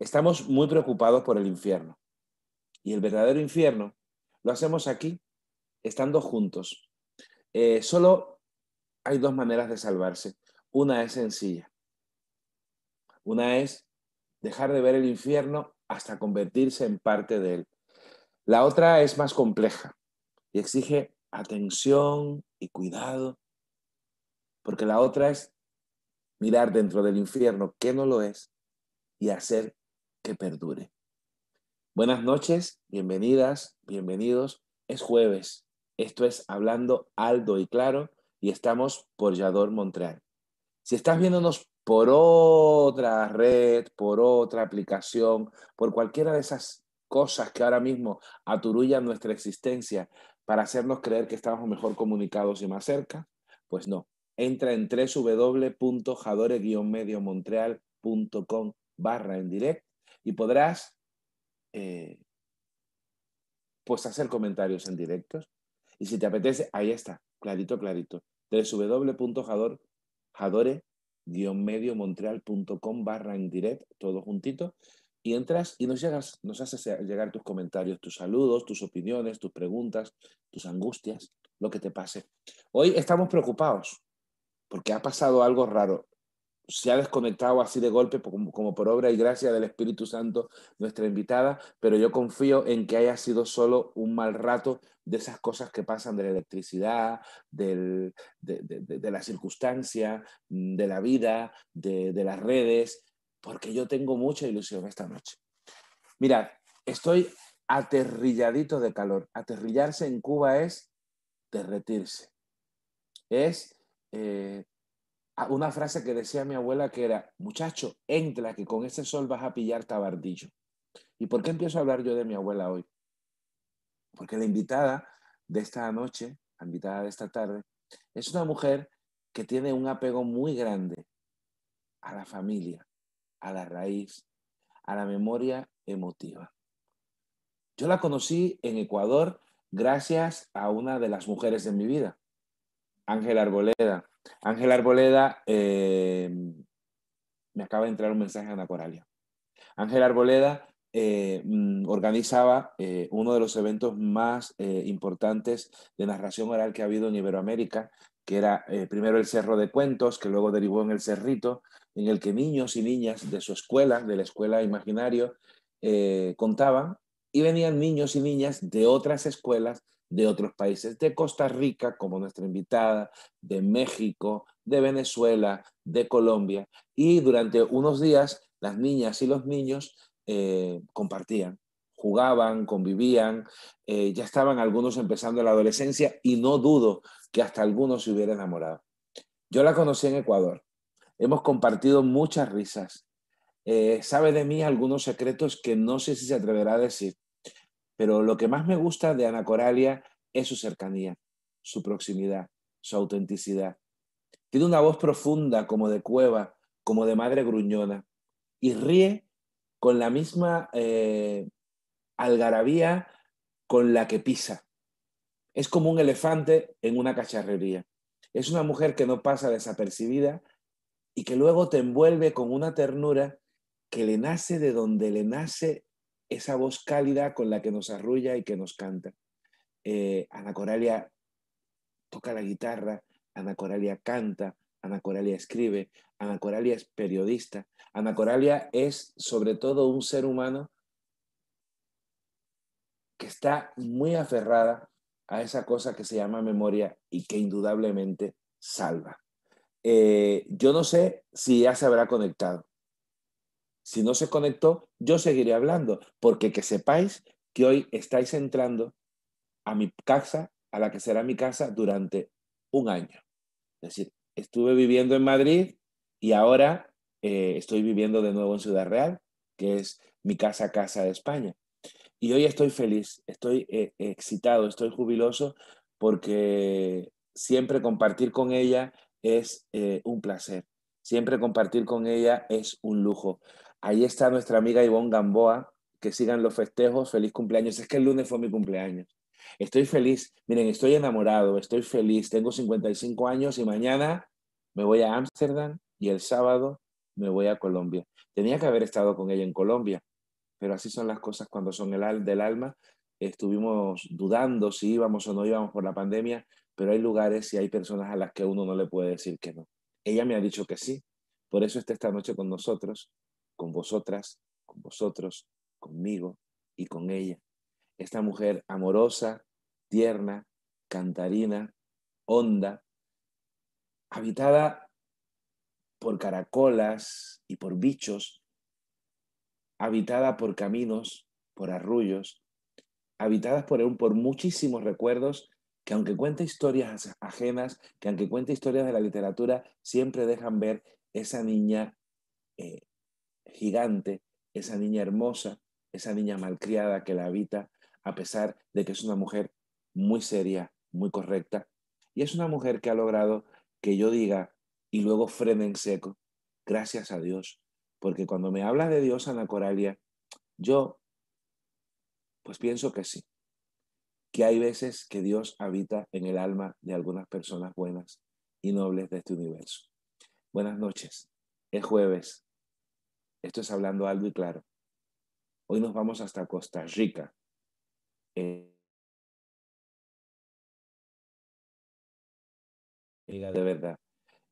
Estamos muy preocupados por el infierno. Y el verdadero infierno lo hacemos aquí, estando juntos. Eh, solo hay dos maneras de salvarse. Una es sencilla. Una es dejar de ver el infierno hasta convertirse en parte de él. La otra es más compleja y exige atención y cuidado, porque la otra es mirar dentro del infierno que no lo es y hacer que perdure. Buenas noches, bienvenidas, bienvenidos. Es jueves. Esto es Hablando Aldo y Claro y estamos por Yador Montreal. Si estás viéndonos por otra red, por otra aplicación, por cualquiera de esas cosas que ahora mismo aturullan nuestra existencia para hacernos creer que estamos mejor comunicados y más cerca, pues no. Entra en www.jadore-mediomontreal.com barra en directo y podrás eh, pues hacer comentarios en directos. Y si te apetece, ahí está, clarito, clarito. www.jadore-mediomontreal.com barra en directo, todo juntito, y entras y nos, llegas, nos haces llegar tus comentarios, tus saludos, tus opiniones, tus preguntas, tus angustias, lo que te pase. Hoy estamos preocupados porque ha pasado algo raro se ha desconectado así de golpe como, por obra y gracia del Espíritu Santo nuestra invitada, pero yo confío en que haya sido solo un mal rato de esas cosas que pasan de la electricidad, de, la circunstancia, de la vida, de, las redes, porque yo tengo mucha ilusión esta noche. Mira, estoy aterrilladito de calor. Aterrillarse en Cuba es derretirse. Es eh, una frase que decía mi abuela que era, muchacho, entra que con ese sol vas a pillar tabardillo. ¿Y por qué empiezo a hablar yo de mi abuela hoy? Porque la invitada de esta noche, la invitada de esta tarde, es una mujer que tiene un apego muy grande a la familia, a la raíz, a la memoria emotiva. Yo la conocí en Ecuador gracias a una de las mujeres de mi vida, Ángela Arboleda, Ángel Arboleda, eh, me acaba de entrar un mensaje a Ana Coralia. Ángel Arboleda eh, mm, organizaba eh, uno de los eventos más importantes de narración oral que ha habido en Iberoamérica, que era primero el Cerro de Cuentos, que luego derivó en el Cerrito, en el que niños y niñas de su escuela, de la escuela Imaginario, contaban y venían niños y niñas de otras escuelas de otros países, de Costa Rica, como nuestra invitada, de México, de Venezuela, de Colombia. Y durante unos días las niñas y los niños eh, compartían, jugaban, convivían, eh, ya estaban algunos empezando la adolescencia y no dudo que hasta algunos se hubieran enamorado. Yo la conocí en Ecuador. Hemos compartido muchas risas. Eh, sabe de mí algunos secretos que no sé si se atreverá a decir. Pero lo que más me gusta de Ana Coralia es su cercanía, su proximidad, su autenticidad. Tiene una voz profunda como de cueva, como de madre gruñona, y ríe con la misma eh, algarabía con la que pisa. Es como un elefante en una cacharrería. Es una mujer que no pasa desapercibida y que luego te envuelve con una ternura que le nace de donde le nace esa voz cálida con la que nos arrulla y que nos canta. Eh, Ana Coralia toca la guitarra, Ana Coralia canta, Ana Coralia escribe, Ana Coralia es periodista, Ana Coralia es sobre todo un ser humano que está muy aferrada a esa cosa que se llama memoria y que indudablemente salva. Eh, yo no sé si ya se habrá conectado. Si no se conectó, yo seguiré hablando, porque que sepáis que hoy estáis entrando a mi casa, a la que será mi casa durante un año. Es decir, estuve viviendo en Madrid y ahora eh, estoy viviendo de nuevo en Ciudad Real, que es mi casa, casa de España. Y hoy estoy feliz, estoy eh, excitado, estoy jubiloso porque siempre compartir con ella es eh, un placer. Siempre compartir con ella es un lujo. Ahí está nuestra amiga Ivonne Gamboa. Que sigan los festejos. Feliz cumpleaños. Es que el lunes fue mi cumpleaños. Estoy feliz. Miren, estoy enamorado, estoy feliz. Tengo 55 años y mañana me voy a Ámsterdam y el sábado me voy a Colombia. Tenía que haber estado con ella en Colombia, pero así son las cosas cuando son el del alma. Estuvimos dudando si íbamos o no íbamos por la pandemia, pero hay lugares y hay personas a las que uno no le puede decir que no. Ella me ha dicho que sí, por eso está esta noche con nosotros, con vosotras, con vosotros, conmigo y con ella. Esta mujer amorosa, tierna, cantarina, honda, habitada por caracolas y por bichos, habitada por caminos, por arrullos, habitadas por, por muchísimos recuerdos que aunque cuente historias ajenas, que aunque cuente historias de la literatura, siempre dejan ver esa niña eh, gigante, esa niña hermosa, esa niña malcriada que la habita, a pesar de que es una mujer muy seria, muy correcta, y es una mujer que ha logrado que yo diga y luego frene en seco, gracias a Dios, porque cuando me habla de Dios, Ana Coralia, yo pues pienso que sí, que hay veces que Dios habita en el alma de algunas personas buenas y nobles de este universo. Buenas noches. Es jueves. Esto es Hablando Algo y Claro. Hoy nos vamos hasta Costa Rica. Eh, de verdad.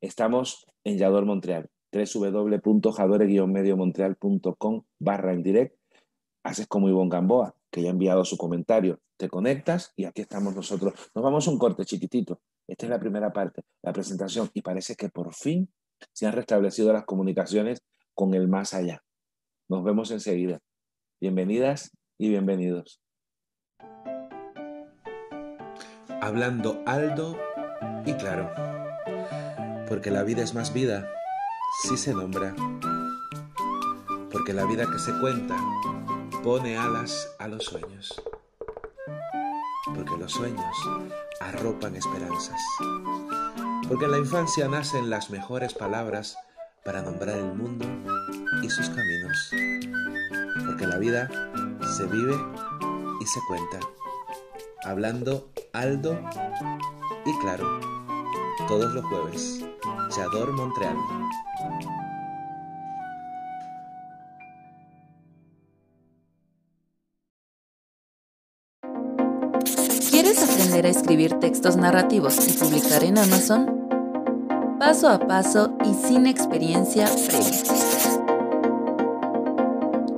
Estamos en Yador Montreal. www.jadore-mediomontreal.com barra en direct. Haces como Ivonne Gamboa que ya ha enviado su comentario. Te conectas y aquí estamos nosotros. Nos vamos a un corte chiquitito. Esta es la primera parte, la presentación, y parece que por fin se han restablecido las comunicaciones con el más allá. Nos vemos enseguida. Bienvenidas y bienvenidos. Hablando alto y claro, porque la vida es más vida si se nombra, porque la vida que se cuenta pone alas a los sueños, porque los sueños arropan esperanzas, porque en la infancia nacen las mejores palabras para nombrar el mundo y sus caminos, porque la vida se vive y se cuenta, hablando alto y claro, todos los jueves, Chador Montreal. a escribir textos narrativos y publicar en Amazon? Paso a paso y sin experiencia previa.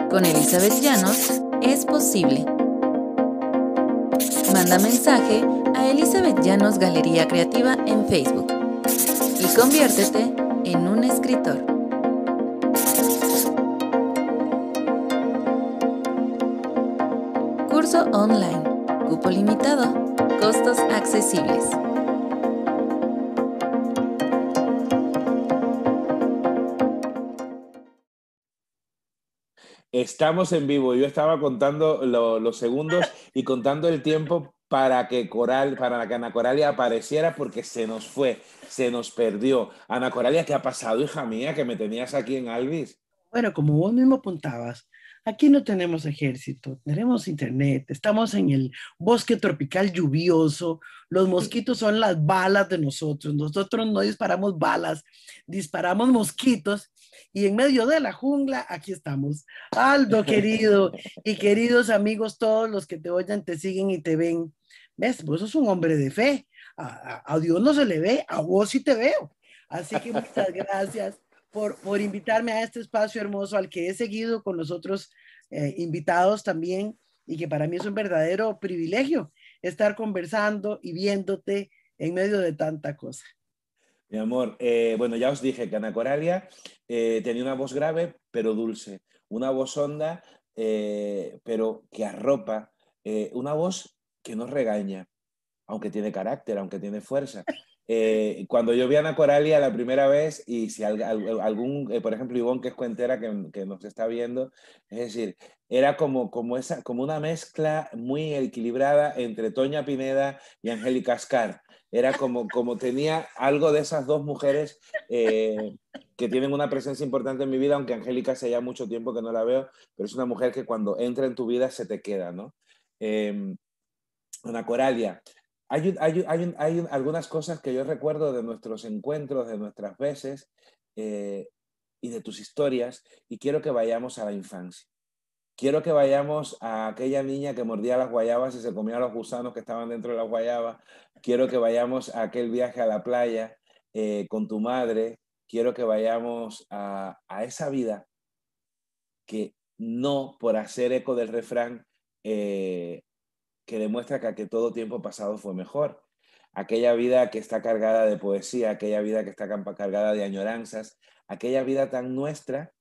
Con Elizabeth Llanos es posible. Manda mensaje a Elizabeth Llanos Galería Creativa en Facebook y conviértete en un escritor. Curso online. Cupo limitado costos accesibles. Estamos en vivo. Yo estaba contando los segundos y contando el tiempo para que Coral, para que Ana Coralia apareciera porque se nos fue, se nos perdió. Ana Coralia, ¿qué ha pasado, hija mía, que me tenías aquí en Alvis? Bueno, como vos mismo apuntabas, Aquí no tenemos ejército, tenemos internet, estamos en el bosque tropical lluvioso, los mosquitos son las balas de nosotros, nosotros no disparamos balas, disparamos mosquitos y en medio de la jungla aquí estamos. Aldo querido y queridos amigos, todos los que te oyen, te siguen y te ven. ¿Ves? Vos sos un hombre de fe. A, a Dios no se le ve, a vos sí te veo. Así que muchas gracias por, por invitarme a este espacio hermoso al que he seguido con los otros eh, invitados también y que para mí es un verdadero privilegio estar conversando y viéndote en medio de tanta cosa. Mi amor, eh, bueno, ya os dije que Ana Coralia eh, tenía una voz grave pero dulce, una voz honda pero que arropa, una voz que no regaña, aunque tiene carácter, aunque tiene fuerza. Eh, cuando yo vi a Ana Coralia la primera vez, y si algún, eh, por ejemplo, Ivonne, que es cuentera, que, que, nos está viendo, es decir, era como, como, esa, como una mezcla muy equilibrada entre Toña Pineda y Angélica Ascar. Era como, como tenía algo de esas dos mujeres eh, que tienen una presencia importante en mi vida, aunque Angélica hace ya mucho tiempo que no la veo, pero es una mujer que cuando entra en tu vida se te queda, ¿no? Ana Coralia, hay, hay, algunas cosas que yo recuerdo de nuestros encuentros, de nuestras veces eh, y de tus historias, y quiero que vayamos a la infancia. Quiero que vayamos a aquella niña que mordía las guayabas y se comía los gusanos que estaban dentro de las guayabas. Quiero que vayamos a aquel viaje a la playa eh, con tu madre. Quiero que vayamos a, esa vida que no por hacer eco del refrán eh, que demuestra que, todo tiempo pasado fue mejor. Aquella vida que está cargada de poesía, aquella vida que está cargada de añoranzas, aquella vida tan nuestra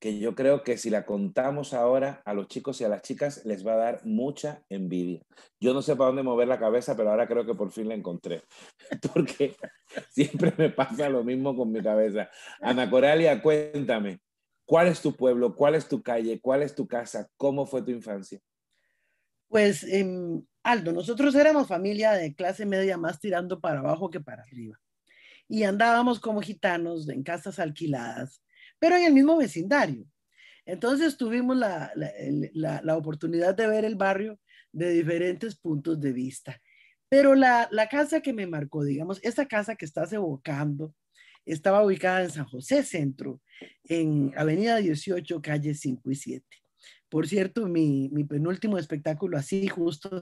que yo creo que si la contamos ahora a los chicos y a las chicas les va a dar mucha envidia. Yo no sé para dónde mover la cabeza, pero ahora creo que por fin la encontré, porque siempre me pasa lo mismo con mi cabeza. Ana Coralia, cuéntame, ¿cuál es tu pueblo? ¿Cuál es tu calle? ¿Cuál es tu casa? ¿Cómo fue tu infancia? Pues, em, Aldo, nosotros éramos familia de clase media más tirando para abajo que para arriba. Y andábamos como gitanos en casas alquiladas, pero en el mismo vecindario. Entonces tuvimos la, la, la, oportunidad de ver el barrio de diferentes puntos de vista. Pero la, casa que me marcó, digamos, esta casa que estás evocando, estaba ubicada en San José Centro, en Avenida 18, calle 5 y 7. Por cierto, mi, penúltimo espectáculo así justo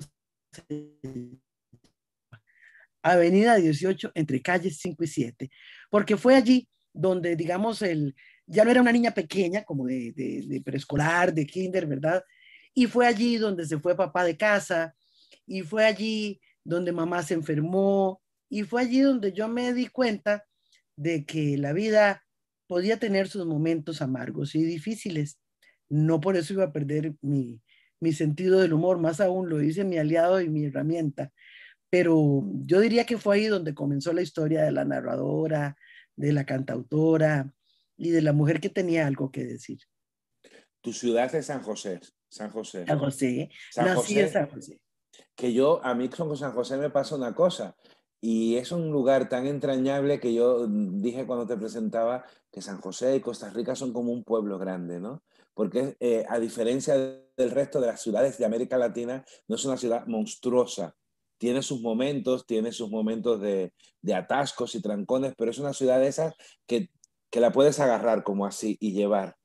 Avenida 18 entre calles 5 y 7, porque fue allí donde, digamos, el, ya no era una niña pequeña como de, de, preescolar, de kinder, ¿verdad? Y fue allí donde se fue papá de casa, y fue allí donde mamá se enfermó, y fue allí donde yo me di cuenta de que la vida podía tener sus momentos amargos y difíciles, no por eso iba a perder mi, sentido del humor, más aún lo hice mi aliado y mi herramienta. Pero yo diría que fue ahí donde comenzó la historia de la narradora, de la cantautora y de la mujer que tenía algo que decir. Tu ciudad es San José. San José. San José. Nací en San José. Que yo, a mí con San José me pasa una cosa. Y es un lugar tan entrañable que yo dije cuando te presentaba que San José y Costa Rica son como un pueblo grande, ¿no? Porque eh, a diferencia del resto de las ciudades de América Latina, no es una ciudad monstruosa. Tiene sus momentos, tiene sus momentos de, atascos y trancones, pero es una ciudad de esas que, la puedes agarrar como así y llevar.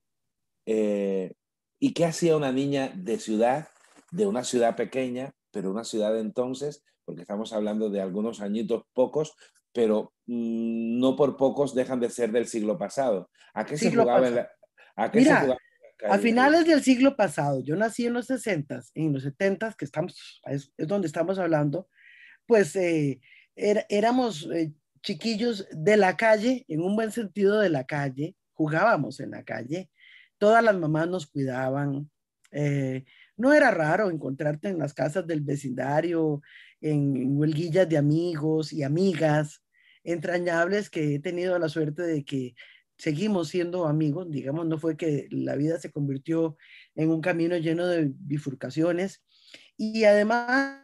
Eh, ¿Y qué hacía una niña de ciudad, de una ciudad pequeña, pero una ciudad entonces, porque estamos hablando de algunos añitos pocos, pero mm, no por pocos dejan de ser del siglo pasado. ¿A qué se jugaba en la, ¿a qué se jugaba a finales del siglo pasado, yo nací en los 60, en los 70, que estamos, es, donde estamos hablando, pues eh, éramos eh, chiquillos de la calle, en un buen sentido de la calle, jugábamos en la calle, todas las mamás nos cuidaban. Eh, no era raro encontrarte en las casas del vecindario, en huelguillas de amigos y amigas entrañables que he tenido la suerte de que seguimos siendo amigos, digamos, no fue que la vida se convirtió en un camino lleno de bifurcaciones. Y además,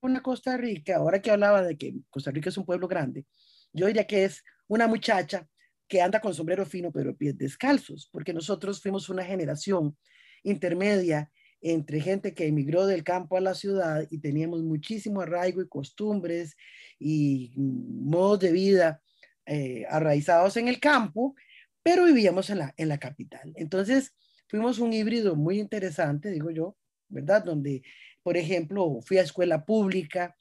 una Costa Rica, ahora que hablaba de que Costa Rica es un pueblo grande, yo diría que es una muchacha que anda con sombrero fino pero pies descalzos, porque nosotros fuimos una generación intermedia entre gente que emigró del campo a la ciudad y teníamos muchísimo arraigo y costumbres y modos de vida eh, arraizados en el campo, pero vivíamos en la, en la capital. Entonces, fuimos un híbrido muy interesante, digo yo, ¿verdad? Donde, por ejemplo, fui a escuela pública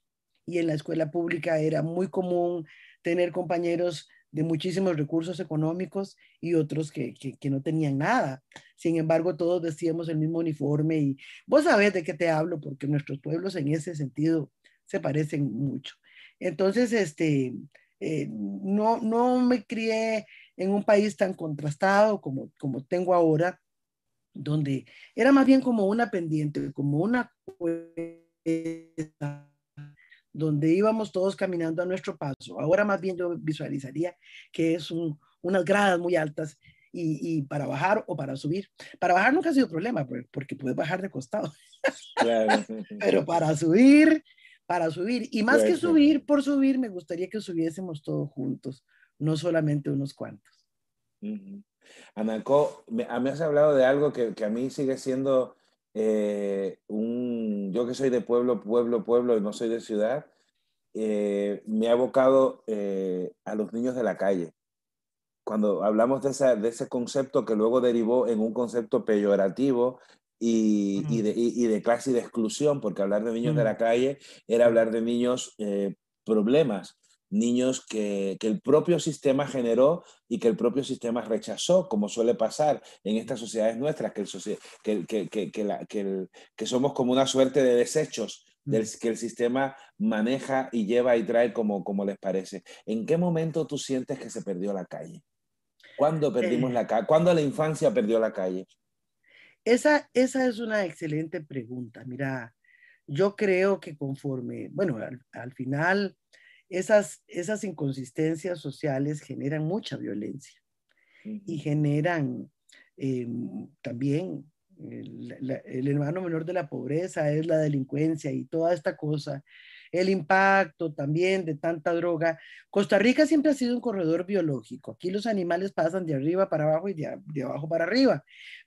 y en la escuela pública era muy común tener compañeros de muchísimos recursos económicos y otros que, que, no tenían nada. Sin embargo, todos vestíamos el mismo uniforme y vos sabés de qué te hablo, porque nuestros pueblos en ese sentido se parecen mucho. Entonces, este, eh, no, no me crié en un país tan contrastado como, como tengo ahora, donde era más bien como una pendiente, como una donde íbamos todos caminando a nuestro paso. Ahora más bien yo visualizaría que es unas gradas muy altas y, para bajar o para subir. Para bajar nunca ha sido problema porque puedes bajar de costado. Pero para subir, para subir. Y más que subir por subir, me gustaría que subiésemos todos juntos, no solamente unos cuantos. Anaco, me, a mí has hablado de algo que, que a mí sigue siendo eh, un, yo que soy de pueblo, pueblo, pueblo y no soy de ciudad, eh, me ha abocado eh, a los niños de la calle. Cuando hablamos de, esa, de, ese concepto que luego derivó en un concepto peyorativo y, y, de, y, de, clase y de exclusión, porque hablar de niños de la calle era hablar de niños problemas, niños que, que, el propio sistema generó y que el propio sistema rechazó, como suele pasar en estas sociedades nuestras, que, el, que, que, que, la, el, que somos como una suerte de desechos del, que el sistema maneja y lleva y trae como, como les parece. ¿En qué momento tú sientes que se perdió la calle? ¿Cuándo perdimos eh. la calle? ¿Cuándo la infancia perdió la calle? Esa, esa es una excelente pregunta. Mira, yo creo que conforme, bueno, al, al final esas, esas inconsistencias sociales generan mucha violencia y generan eh, también el, el, hermano menor de la pobreza es la delincuencia y toda esta cosa, el impacto también de tanta droga. Costa Rica siempre ha sido un corredor biológico. Aquí los animales pasan de arriba para abajo y de, de abajo para arriba,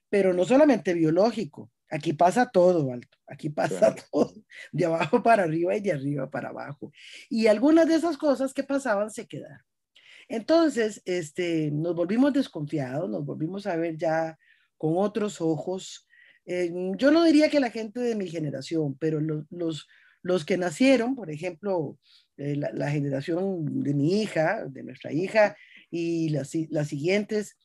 pero no solamente biológico, Aquí pasa todo, Alto. Aquí pasa todo, de abajo para arriba y de arriba para abajo. Y algunas de esas cosas que pasaban se quedaron. Entonces, este, nos volvimos desconfiados, nos volvimos a ver ya con otros ojos. Eh, yo no diría que la gente de mi generación, pero los, los, los que nacieron, por ejemplo, eh, la, la, generación de mi hija, de nuestra hija, y las, las siguientes,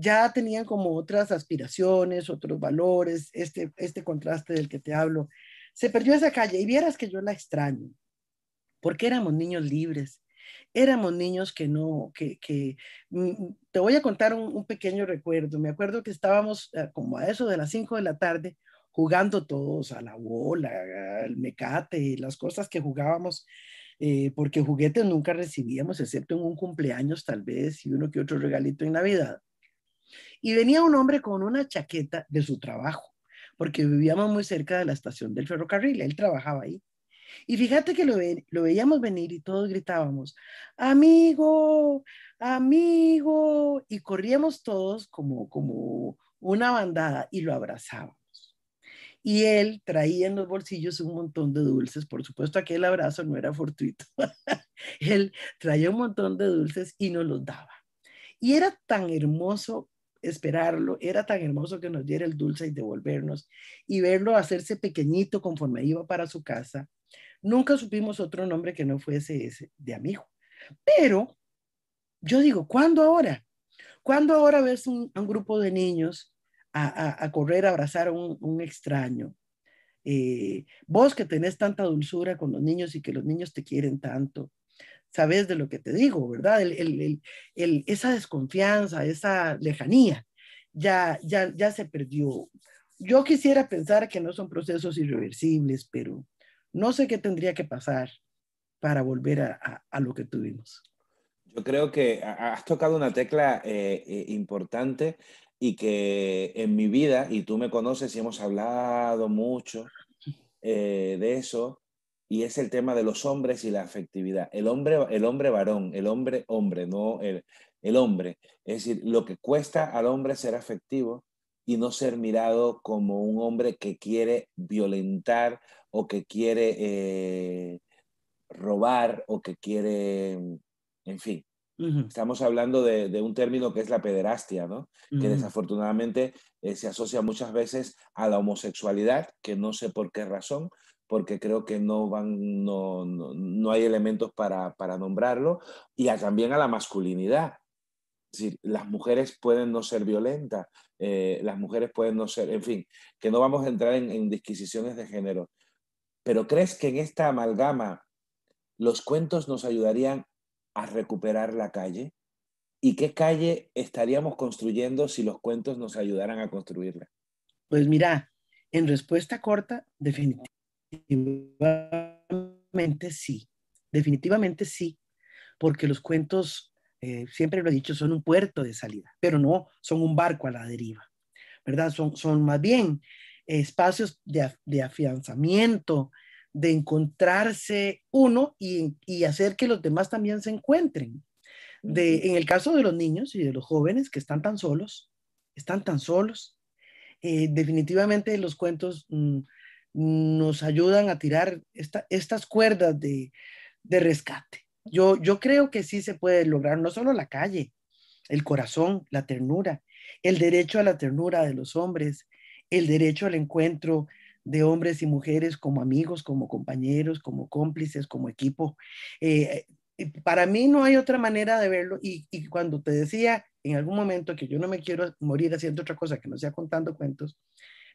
ya tenían como otras aspiraciones, otros valores, este, este contraste del que te hablo. Se perdió esa calle y vieras que yo la extraño, porque éramos niños libres, éramos niños que no, que, que mm, te voy a contar un, pequeño recuerdo. Me acuerdo que estábamos eh, como a eso de las 5 de la tarde jugando todos a la bola, al mecate, las cosas que jugábamos. Eh, porque juguetes nunca recibíamos, excepto en un cumpleaños tal vez y uno que otro regalito en Navidad. Y venía un hombre con una chaqueta de su trabajo, porque vivíamos muy cerca de la estación del ferrocarril, él trabajaba ahí. Y fíjate que lo, veíamos venir y todos gritábamos, amigo, amigo, y corríamos todos como, como una bandada y lo abrazábamos. Y él traía en los bolsillos un montón de dulces, por supuesto aquel abrazo no era fortuito, él traía un montón de dulces y nos los daba. Y era tan hermoso esperarlo, era tan hermoso que nos diera el dulce y devolvernos y verlo hacerse pequeñito conforme iba para su casa. Nunca supimos otro nombre que no fuese ese de amigo. Pero yo digo, ¿cuándo ahora? ¿Cuándo ahora ves un, un grupo de niños a, correr a abrazar a un, un extraño? Eh, vos que tenés tanta dulzura con los niños y que los niños te quieren tanto, sabes de lo que te digo, ¿verdad? El, el, esa desconfianza, esa lejanía, ya, ya, ya se perdió. Yo quisiera pensar que no son procesos irreversibles, pero no sé qué tendría que pasar para volver a, a, lo que tuvimos. Yo creo que has tocado una tecla eh, eh, importante y que en mi vida, y tú me conoces y hemos hablado mucho eh, de eso, y es el tema de los hombres y la afectividad. El hombre, el hombre varón, el hombre hombre, no el, el hombre. Es decir, lo que cuesta al hombre ser afectivo y no ser mirado como un hombre que quiere violentar o que quiere eh, robar o que quiere, en fin. Estamos hablando de, un término que es la pederastia, ¿no? Que desafortunadamente eh, se asocia muchas veces a la homosexualidad, que no sé por qué razón, porque creo que no, van, no, no, hay elementos para, para nombrarlo, y también a la masculinidad. Es decir, las mujeres pueden no ser violentas, eh, las mujeres pueden no ser, en fin, que no vamos a entrar en, en disquisiciones de género. Pero ¿crees que en esta amalgama los cuentos nos ayudarían a recuperar la calle? ¿Y qué calle estaríamos construyendo si los cuentos nos ayudaran a construirla? Pues mira, en respuesta corta, definitivamente sí, definitivamente sí, porque los cuentos, eh, siempre lo he dicho, son un puerto de salida, pero no son un barco a la deriva, ¿verdad? Son, son más bien espacios de, afianzamiento, de encontrarse uno y, hacer que los demás también se encuentren. De, en el caso de los niños y de los jóvenes que están tan solos, están tan solos, eh, definitivamente los cuentos mm, nos ayudan a tirar estas cuerdas de, rescate. Yo, yo creo que sí se puede lograr, no solo la calle, el corazón, la ternura, el derecho a la ternura de los hombres, el derecho al encuentro de hombres y mujeres como amigos, como compañeros, como cómplices, como equipo. Eh, eh, para mí no hay otra manera de verlo y, cuando te decía en algún momento que yo no me quiero morir haciendo otra cosa que no sea contando cuentos,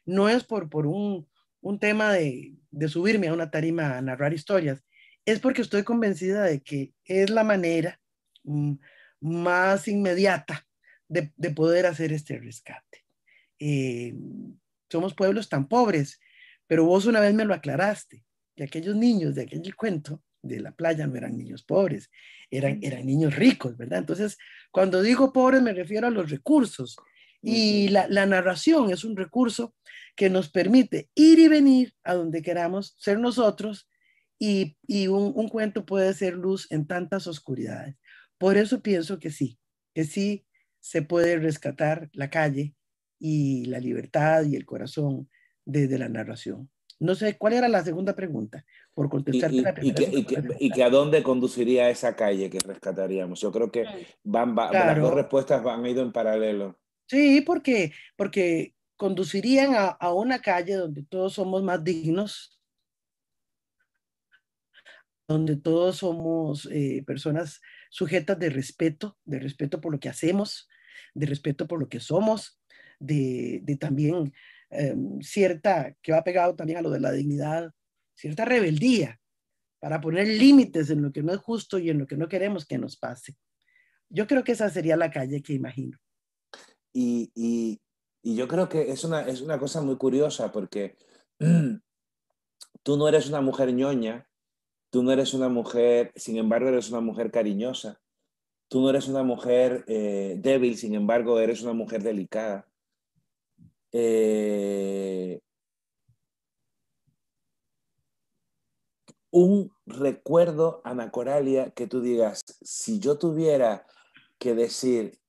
no es por, por un, un tema de, de subirme a una tarima a narrar historias, es porque estoy convencida de que es la manera mm, más inmediata de, de, poder hacer este rescate. Eh, somos pueblos tan pobres, pero vos una vez me lo aclaraste, que aquellos niños de aquel cuento de la playa no eran niños pobres, eran, eran niños ricos, ¿verdad? Entonces, cuando digo pobres me refiero a los recursos. Y la, la narración es un recurso que nos permite ir y venir a donde queramos, ser nosotros, y, un, cuento puede ser luz en tantas oscuridades. Por eso pienso que sí, que sí se puede rescatar la calle y la libertad y el corazón desde la narración. No sé, ¿cuál era la segunda pregunta? Por contestarte y, la primera. Y que, a dónde conduciría esa calle que rescataríamos. Yo creo que van, las dos respuestas van ido en paralelo. Sí, porque, porque conducirían a, una calle donde todos somos más dignos, donde todos somos eh, personas sujetas de respeto, de respeto por lo que hacemos, de respeto por lo que somos, de, también em, cierta, que va pegado también a lo de la dignidad, cierta rebeldía para poner límites en lo que no es justo y en lo que no queremos que nos pase. Yo creo que esa sería la calle que imagino. y, y yo creo que es una, es una cosa muy curiosa porque tú no eres una mujer ñoña, tú no eres una mujer, sin embargo, eres una mujer cariñosa. Tú no eres una mujer eh, débil, sin embargo, eres una mujer delicada. Eh, un recuerdo, Ana Coralia, que tú digas, si yo tuviera que decir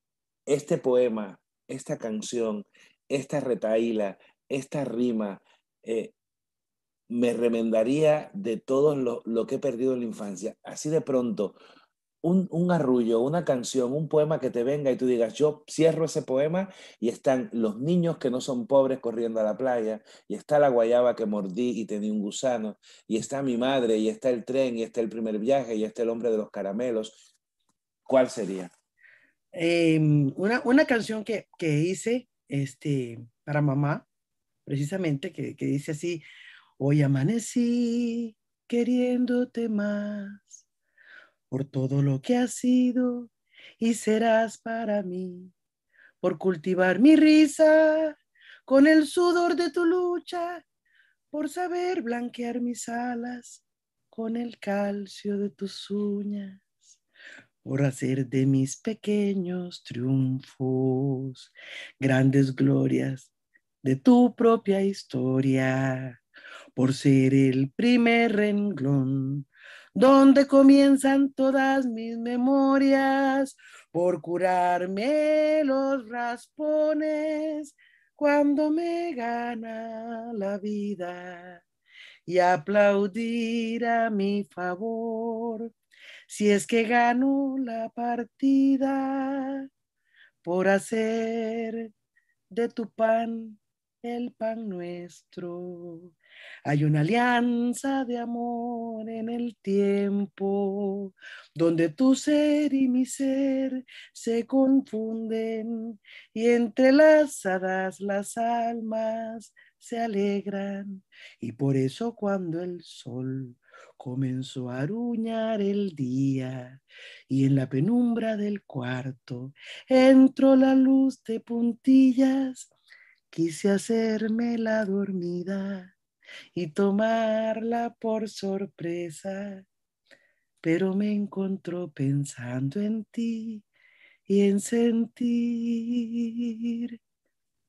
este poema, esta canción, esta retaíla, esta rima, eh, me remendaría de todo lo, que he perdido en la infancia. Así de pronto, un, un, arrullo, una canción, un poema que te venga y tú digas, yo cierro ese poema y están los niños que no son pobres corriendo a la playa, y está la guayaba que mordí y tenía un gusano, y está mi madre, y está el tren, y está el primer viaje, y está el hombre de los caramelos. ¿Cuál sería? Em, una, una, canción que, que hice este, para mamá, precisamente, que, dice así, hoy amanecí queriéndote más por todo lo que has sido y serás para mí, por cultivar mi risa con el sudor de tu lucha, por saber blanquear mis alas con el calcio de tus uñas por hacer de mis pequeños triunfos grandes glorias de tu propia historia, por ser el primer renglón, donde comienzan todas mis memorias, por curarme los raspones cuando me gana la vida y aplaudir a mi favor si es que gano la partida por hacer de tu pan el pan nuestro. Hay una alianza de amor en el tiempo, donde tu ser y mi ser se confunden y entrelazadas las almas se alegran. Y por eso cuando el sol comenzó a aruñar el día y en la penumbra del cuarto entró la luz de puntillas. Quise hacerme la dormida y tomarla por sorpresa, pero me encontró pensando en ti y en sentir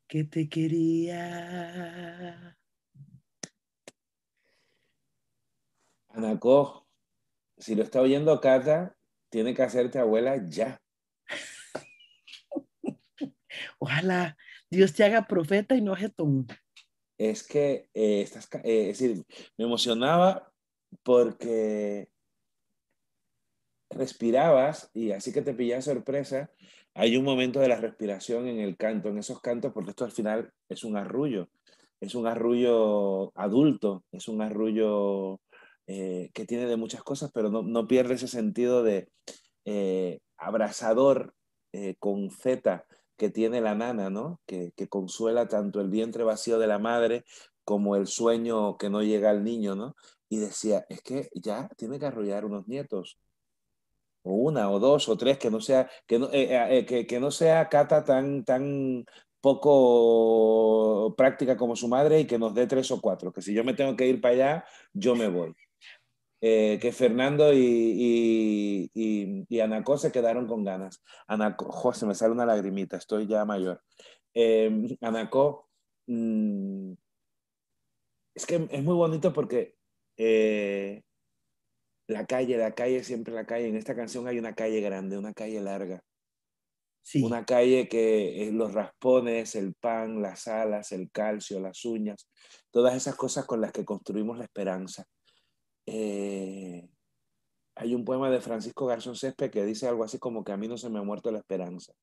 que te quería. Anacó, si lo está oyendo Cata, tiene que hacerte abuela ya. Ojalá Dios te haga profeta y no jetón. Es que, eh, estás, eh, es decir, me emocionaba porque respirabas y así que te pillaba sorpresa. Hay un momento de la respiración en el canto, en esos cantos, porque esto al final es un arrullo. Es un arrullo adulto, es un arrullo eh, que tiene de muchas cosas, pero no, pierde ese sentido de eh, abrazador con Z que tiene la nana, ¿no? Que, consuela tanto el vientre vacío de la madre como el sueño que no llega al niño, ¿no? Y decía, es que ya tiene que arrollar unos nietos, o una, o dos, o tres, que no sea, que no, que, no sea Cata tan, tan poco práctica como su madre y que nos dé tres o cuatro, que si yo me tengo que ir para allá, yo me voy. Eh, que Fernando y, y, Anacó se quedaron con ganas. Anacó, se me sale una lagrimita, estoy ya mayor. Eh, Anacó, mm, es que es muy bonito porque eh, la calle, la calle, siempre la calle. En esta canción hay una calle grande, una calle larga. Sí. Una calle que los raspones, el pan, las alas, el calcio, las uñas, todas esas cosas con las que construimos la esperanza. Eh, hay un poema de Francisco Garzón Césped que dice algo así como que a mí no se me ha muerto la esperanza.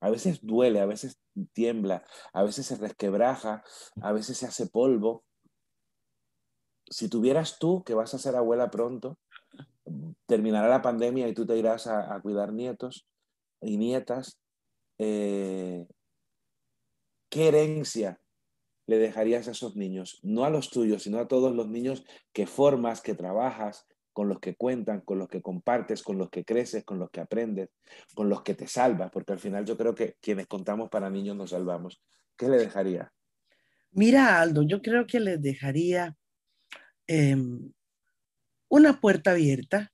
A veces duele, a veces tiembla, a veces se resquebraja, a veces se hace polvo. Si tuvieras tú, que vas a ser abuela pronto, terminará la pandemia y tú te irás a, cuidar nietos y nietas, eh, ¿qué herencia le dejarías a esos niños? No a los tuyos, sino a todos los niños que formas, que trabajas, con los que cuentan, con los que compartes, con los que creces, con los que aprendes, con los que te salvas, porque al final yo creo que quienes contamos para niños nos salvamos. ¿Qué le dejaría? Mira, Aldo, yo creo que les dejaría em, una puerta abierta,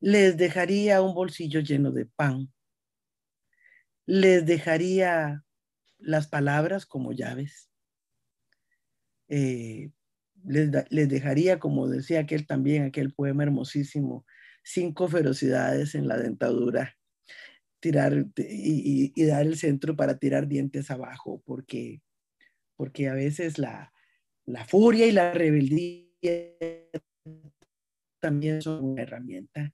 les dejaría un bolsillo lleno de pan, les dejaría las palabras como llaves. Eh, les, dejaría, como decía aquel también, aquel poema hermosísimo, cinco ferocidades en la dentadura, tirar y, dar el centro para tirar dientes abajo, porque, porque a veces la, la furia y la rebeldía también son una herramienta.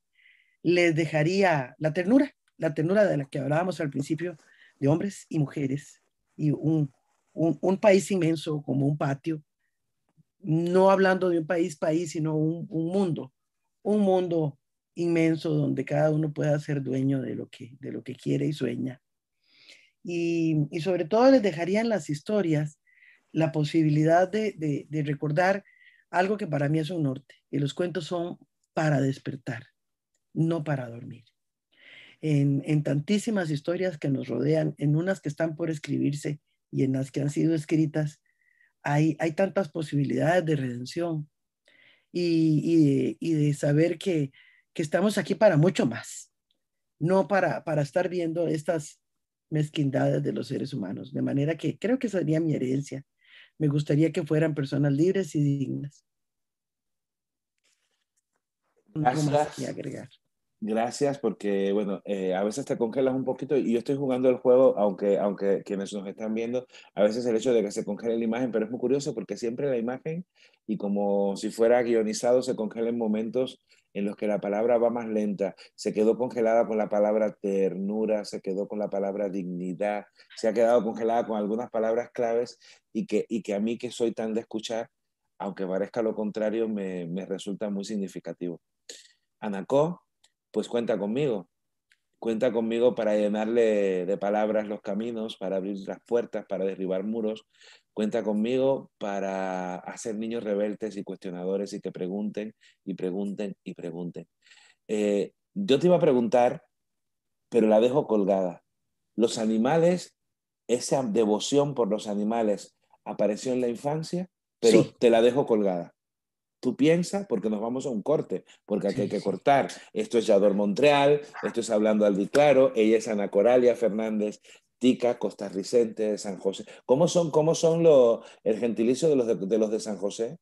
Les dejaría la ternura, la ternura de la que hablábamos al principio, de hombres y mujeres, y un, un, país inmenso como un patio, no hablando de un país, país, sino un, un, mundo, un mundo inmenso donde cada uno pueda ser dueño de lo que, de lo que quiere y sueña. Y, y sobre todo les dejarían las historias la posibilidad de, de, de recordar algo que para mí es un norte, y los cuentos son para despertar, no para dormir en, tantísimas historias que nos rodean, en unas que están por escribirse y en las que han sido escritas, hay, hay tantas posibilidades de redención y, de, saber que, estamos aquí para mucho más, no para, para estar viendo estas mezquindades de los seres humanos. De manera que creo que sería mi herencia, me gustaría que fueran personas libres y dignas. Gracias. agregar. Gracias, porque bueno, eh, a veces te congelas un poquito y yo estoy jugando el juego, aunque, aunque quienes nos están viendo, a veces el hecho de que se congele la imagen, pero es muy curioso porque siempre la imagen, y como si fuera guionizado, se congela en momentos en los que la palabra va más lenta. Se quedó congelada con la palabra ternura, se quedó con la palabra dignidad, se ha quedado congelada con algunas palabras claves y que, y que a mí que soy tan de escuchar, aunque parezca lo contrario, me, me resulta muy significativo. Anacó, pues cuenta conmigo. Cuenta conmigo para llenarle de palabras los caminos, para abrir las puertas, para derribar muros. Cuenta conmigo para hacer niños rebeldes y cuestionadores y que pregunten y pregunten y pregunten. Eh, yo te iba a preguntar, pero la dejo colgada. Los animales, esa devoción por los animales apareció en la infancia, pero te la dejo colgada. Tú piensas porque nos vamos a un corte, porque aquí hay que cortar. Esto es Yador Montreal, esto es Hablando al Claro, ella es Ana Coralia Fernández, tica, costarricente de San José. ¿Cómo son, cómo son el gentilicio de los de, los de San José?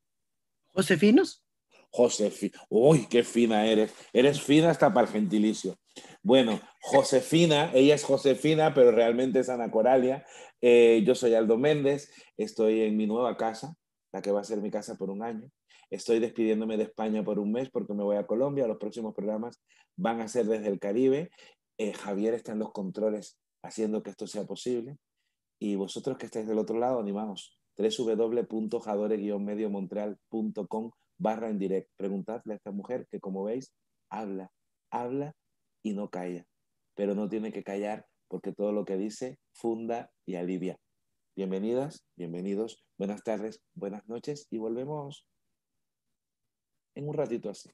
Josefinos. Josefina. Uy, qué fina eres. Eres fina hasta para el gentilicio. Bueno, Josefina, ella es Josefina, pero realmente es Ana Coralia. Eh, yo soy Aldo Méndez, estoy en mi nueva casa, la que va a ser mi casa por un año. Estoy despidiéndome de España por un mes porque me voy a Colombia. Los próximos programas van a ser desde el Caribe. Eh, Javier está en los controles haciendo que esto sea posible. Y vosotros que estáis del otro lado, animaos. www.jadore-mediomontreal.com barra en direct. Preguntadle a esta mujer que, como veis, habla, habla y no calla. Pero no tiene que callar porque todo lo que dice funda y alivia. Bienvenidas, bienvenidos, buenas tardes, buenas noches y volvemos en un ratito así.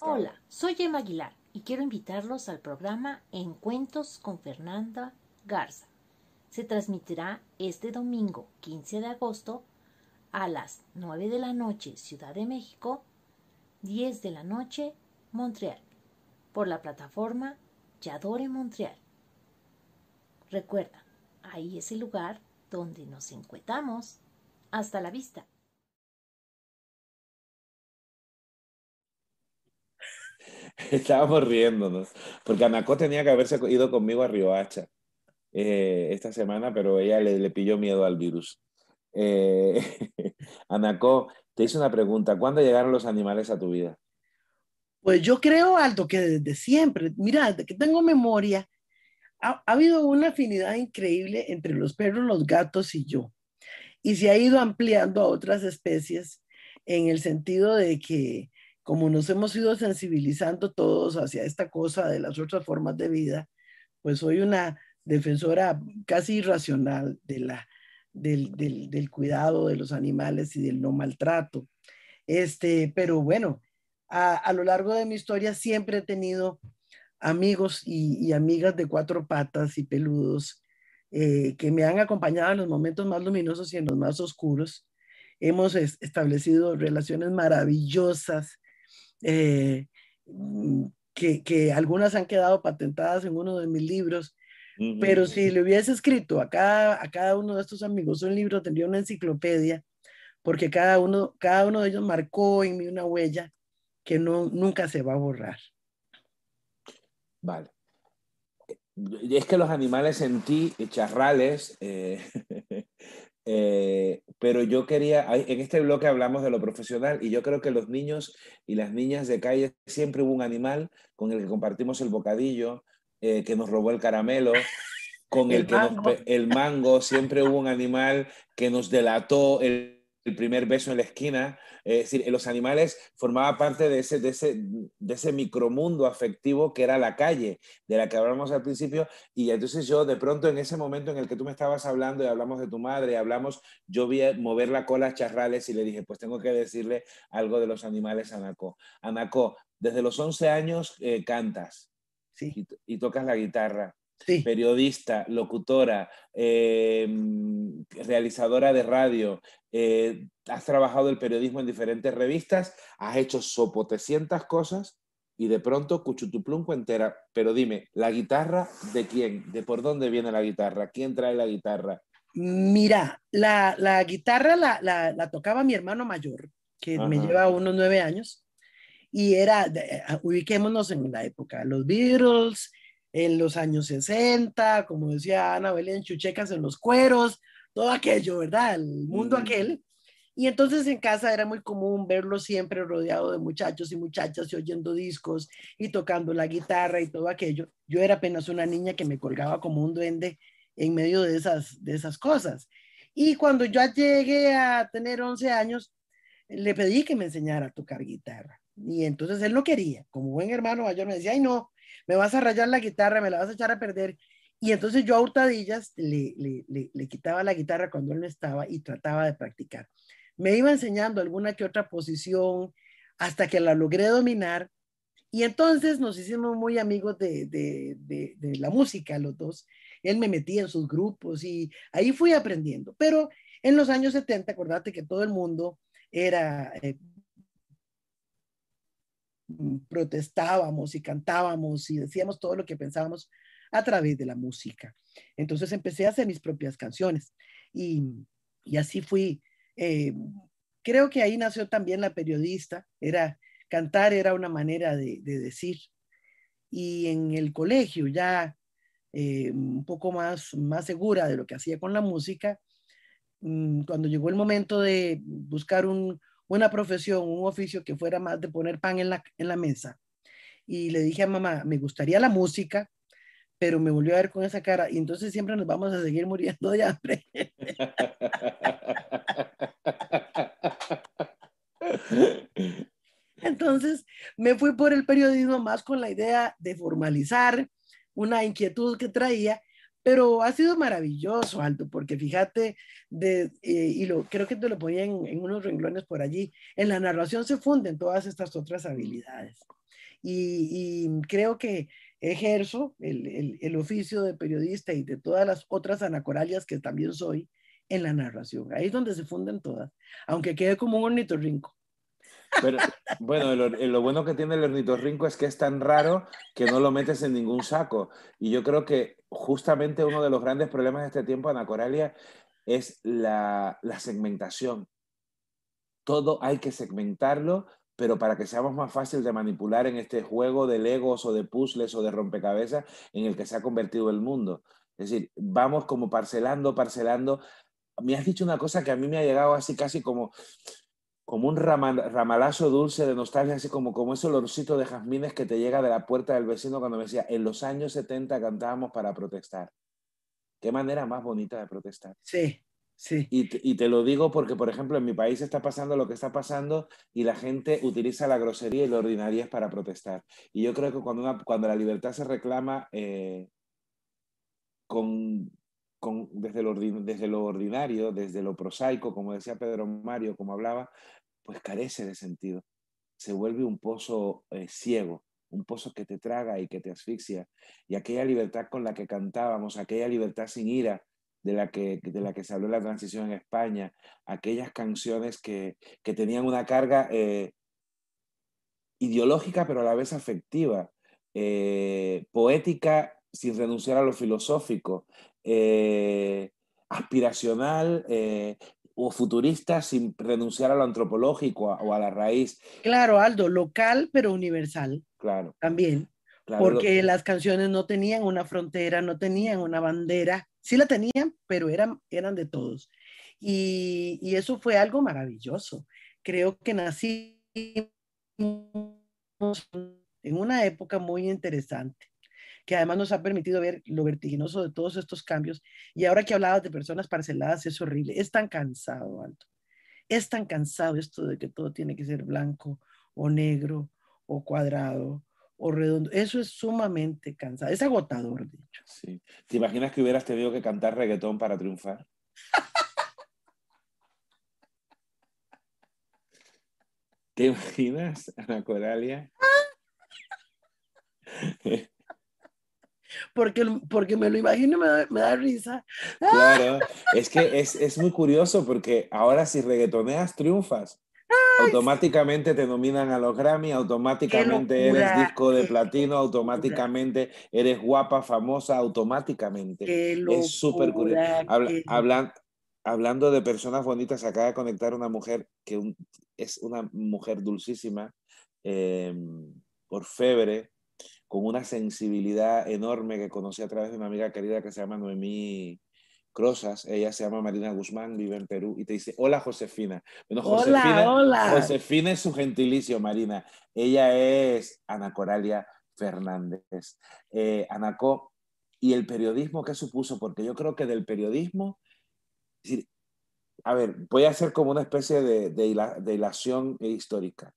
Hola, soy Emma Aguilar y quiero invitarlos al programa En Cuentos con Fernanda Garza. Se transmitirá este domingo 15 de agosto a las 9 de la noche Ciudad de México, 10 de la noche Montreal, por la plataforma Yadore Montreal. Recuerda, ahí es el lugar donde nos encuetamos. Hasta la vista. Estábamos riéndonos, porque Anacó tenía que haberse ido conmigo a Riohacha eh, esta semana, pero ella le, pilló miedo al virus. Eh, Anacó, te hice una pregunta, ¿cuándo llegaron los animales a tu vida? Pues yo creo, Alto, que desde siempre, mira, desde que tengo memoria, ha, ha habido una afinidad increíble entre los perros, los gatos y yo. Y se ha ido ampliando a otras especies en el sentido de que como nos hemos ido sensibilizando todos hacia esta cosa de las otras formas de vida, pues soy una defensora casi irracional de la, del, del, cuidado de los animales y del no maltrato. Este, pero bueno, a, a lo largo de mi historia siempre he tenido amigos y, y amigas de cuatro patas y peludos eh, que me han acompañado en los momentos más luminosos y en los más oscuros. Hemos establecido relaciones maravillosas eh, mm, que, algunas han quedado patentadas en uno de mis libros, pero si le hubiese escrito a cada, a cada uno de estos amigos un libro, tendría una enciclopedia, porque cada uno, cada uno de ellos marcó en mí una huella que no, nunca se va a borrar. Vale. Es que los animales en ti, charrales, eh, Eh, pero yo quería, en este bloque hablamos de lo profesional y yo creo que los niños y las niñas de calle siempre hubo un animal con el que compartimos el bocadillo, eh, que nos robó el caramelo, con el, que el mango, siempre hubo un animal que nos delató el el primer beso en la esquina. Es decir, los animales formaban parte de ese, de, ese, de ese micromundo afectivo que era la calle, de la que hablamos al principio. Y entonces yo de pronto en ese momento en el que tú me estabas hablando y hablamos de tu madre, y hablamos, yo vi mover la cola a charrales y le dije, pues tengo que decirle algo de los animales a Anaco. Anaco, desde los 11 años eh, cantas sí. y, tocas la guitarra. Periodista, locutora, eh, realizadora de radio, eh, has trabajado el periodismo en diferentes revistas, has hecho sopotecientas cosas y de pronto cuchutuplunco entera. Pero dime, ¿la guitarra de quién? ¿De por dónde viene la guitarra? ¿Quién trae la guitarra? Mira, la, la guitarra la, la, la, tocaba mi hermano mayor, que me lleva unos nueve años, y era, ubiquémonos en la época, los Beatles, en los años 60, como decía Ana Belén, chuchecas en los cueros, todo aquello, ¿verdad? El mundo aquel. Y entonces en casa era muy común verlo siempre rodeado de muchachos y muchachas y oyendo discos y tocando la guitarra y todo aquello. Yo era apenas una niña que me colgaba como un duende en medio de esas, de esas cosas. Y cuando yo llegué a tener 11 años, le pedí que me enseñara a tocar guitarra. Y entonces él no quería. Como buen hermano mayor me decía, ay no, me vas a rayar la guitarra, me la vas a echar a perder. Y entonces yo a hurtadillas le, le, le, quitaba la guitarra cuando él no estaba y trataba de practicar. Me iba enseñando alguna que otra posición hasta que la logré dominar. Y entonces nos hicimos muy amigos de, de, de, de la música, los dos él me metía en sus grupos y ahí fui aprendiendo. Pero en los años 70, acordate que todo el mundo era, eh, protestábamos y cantábamos y decíamos todo lo que pensábamos a través de la música. Entonces empecé a hacer mis propias canciones y, y así fui. Eh, creo que ahí nació también la periodista, era cantar era una manera de, de decir. Y en el colegio ya eh, un poco más, más segura de lo que hacía con la música, mm, cuando llegó el momento de buscar un, una profesión, un oficio que fuera más de poner pan en la, en la mesa, y le dije a mamá, me gustaría la música, pero me volvió a ver con esa cara, y entonces siempre nos vamos a seguir muriendo de hambre. Entonces me fui por el periodismo más con la idea de formalizar, una inquietud que traía, pero ha sido maravilloso, Alto, porque fíjate, de, eh, y lo, creo que te lo ponía en, unos renglones por allí, en la narración se funden todas estas otras habilidades. Y, creo que ejerzo el, el, el, oficio de periodista y de todas las otras anacoralias que también soy en la narración. Ahí es donde se funden todas, aunque quede como un ornitorrinco. Pero, bueno, lo, bueno que tiene el ornitorrinco es que es tan raro que no lo metes en ningún saco. Y yo creo que justamente uno de los grandes problemas de este tiempo, Ana Coralia, es la, segmentación. Todo hay que segmentarlo, pero para que seamos más fácil de manipular en este juego de legos o de puzzles o de rompecabezas en el que se ha convertido el mundo. Es decir, vamos como parcelando, parcelando. Me has dicho una cosa que a mí me ha llegado así casi como, como un ramalazo dulce de nostalgia, así como, como ese olorcito de jazmines que te llega de la puerta del vecino cuando me decía, en los años 70 cantábamos para protestar. Qué manera más bonita de protestar. Sí, sí. Y te, y te, lo digo porque, por ejemplo, en mi país está pasando lo que está pasando y la gente utiliza la grosería y la ordinaria para protestar. Y yo creo que cuando, una, cuando la libertad se reclama eh, con, con, desde, lo, desde lo ordinario, desde lo prosaico, como decía Pedro Mario, como hablaba, pues carece de sentido. Se vuelve un pozo eh, ciego, un pozo que te traga y que te asfixia. Y aquella libertad con la que cantábamos, aquella libertad sin ira de la que, de la que se habló en la transición en España, aquellas canciones que, que tenían una carga eh, ideológica pero a la vez afectiva, eh, poética sin renunciar a lo filosófico, aspiracional, o futurista sin renunciar a lo antropológico o a la raíz. Claro, Aldo, local pero universal. Claro. También. Claro, porque lo... las canciones no tenían una frontera, no tenían una bandera. Sí la tenían, pero eran, eran de todos. Y, y eso fue algo maravilloso. Creo que nací en una época muy interesante que además nos ha permitido ver lo vertiginoso de todos estos cambios. Y ahora que hablabas de personas parceladas, es horrible. Es tan cansado, Alto. Es tan cansado esto de que todo tiene que ser blanco o negro o cuadrado o redondo. Eso es sumamente cansado. Es agotador, de hecho. Sí. ¿Te imaginas que hubieras tenido que cantar reggaetón para triunfar? ¿Te imaginas, Ana Coralia? porque, porque me lo imagino me da, me da risa. Claro, es que es, es, muy curioso porque ahora si reggaetoneas triunfas. automáticamente te nominan a los Grammy, automáticamente eres disco de platino, automáticamente eres guapa, famosa, automáticamente. es súper curioso. hablando de personas bonitas, acaba de conectar una mujer que es una mujer dulcísima, eh, orfebre, con una sensibilidad enorme que conocí a través de una amiga querida que se llama Noemí Crosas, ella se llama Marina Guzmán, vive en Perú, y te dice, hola Josefina. Bueno, Josefina, hola, Josefina es su gentilicio, Marina. Ella es Ana Coralia Fernández. Eh, Anacó, ¿y el periodismo qué supuso? Porque yo creo que del periodismo, a ver, voy a hacer como una especie de, de hilación histórica.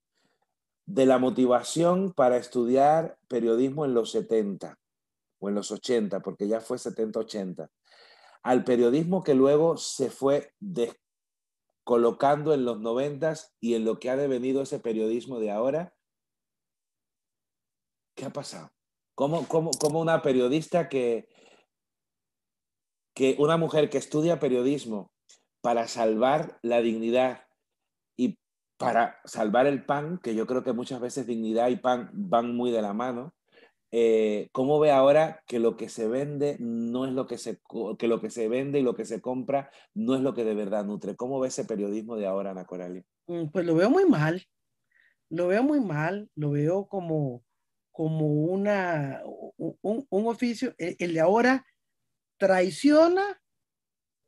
De la motivación para estudiar periodismo en los 70 o en los 80, porque ya fue 70-80 al periodismo que luego se fue colocando en los noventas y en lo que ha devenido ese periodismo de ahora? ¿Qué ha pasado? ¿Cómo, cómo, una periodista que, que, una mujer que estudia periodismo para salvar la dignidad y para salvar el pan, que yo creo que muchas veces dignidad y pan van muy de la mano, eh, ¿cómo ve ahora que lo que se vende no es lo que se, que lo que se vende y lo que se compra no es lo que de verdad nutre? ¿Cómo ve ese periodismo de ahora, Ana Coralia? Mm, pues lo veo muy mal, lo veo muy mal, lo veo como, como una, un, oficio, el, de ahora traiciona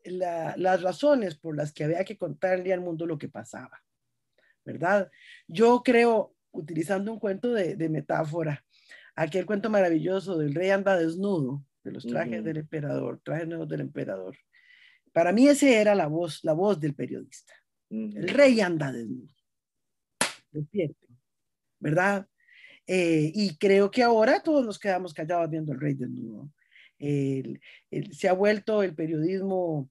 las razones por las que había que contarle al mundo lo que pasaba, ¿verdad? Yo creo, utilizando un cuento de, de metáfora, aquel cuento maravilloso del rey anda desnudo, de los trajes del emperador, trajes nuevos del emperador. Para mí ese era la voz, la voz del periodista. El rey anda desnudo. Despierten, ¿verdad? Eh, y creo que ahora todos nos quedamos callados viendo al rey desnudo. se ha vuelto el periodismo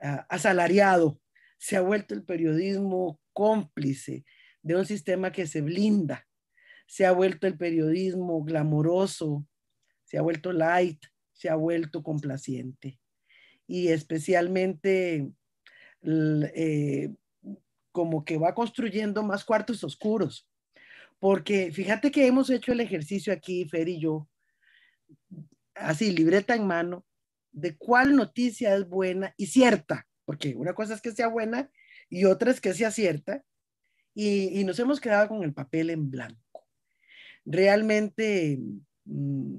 ah, asalariado, se ha vuelto el periodismo cómplice de un sistema que se blinda se ha vuelto el periodismo glamoroso, se ha vuelto light, se ha vuelto complaciente. Y especialmente eh, como que va construyendo más cuartos oscuros. Porque fíjate que hemos hecho el ejercicio aquí, Fer y yo, así, libreta en mano, de cuál noticia es buena y cierta, porque una cosa es que sea buena y otra es que sea cierta, y, y nos hemos quedado con el papel en blanco realmente mm,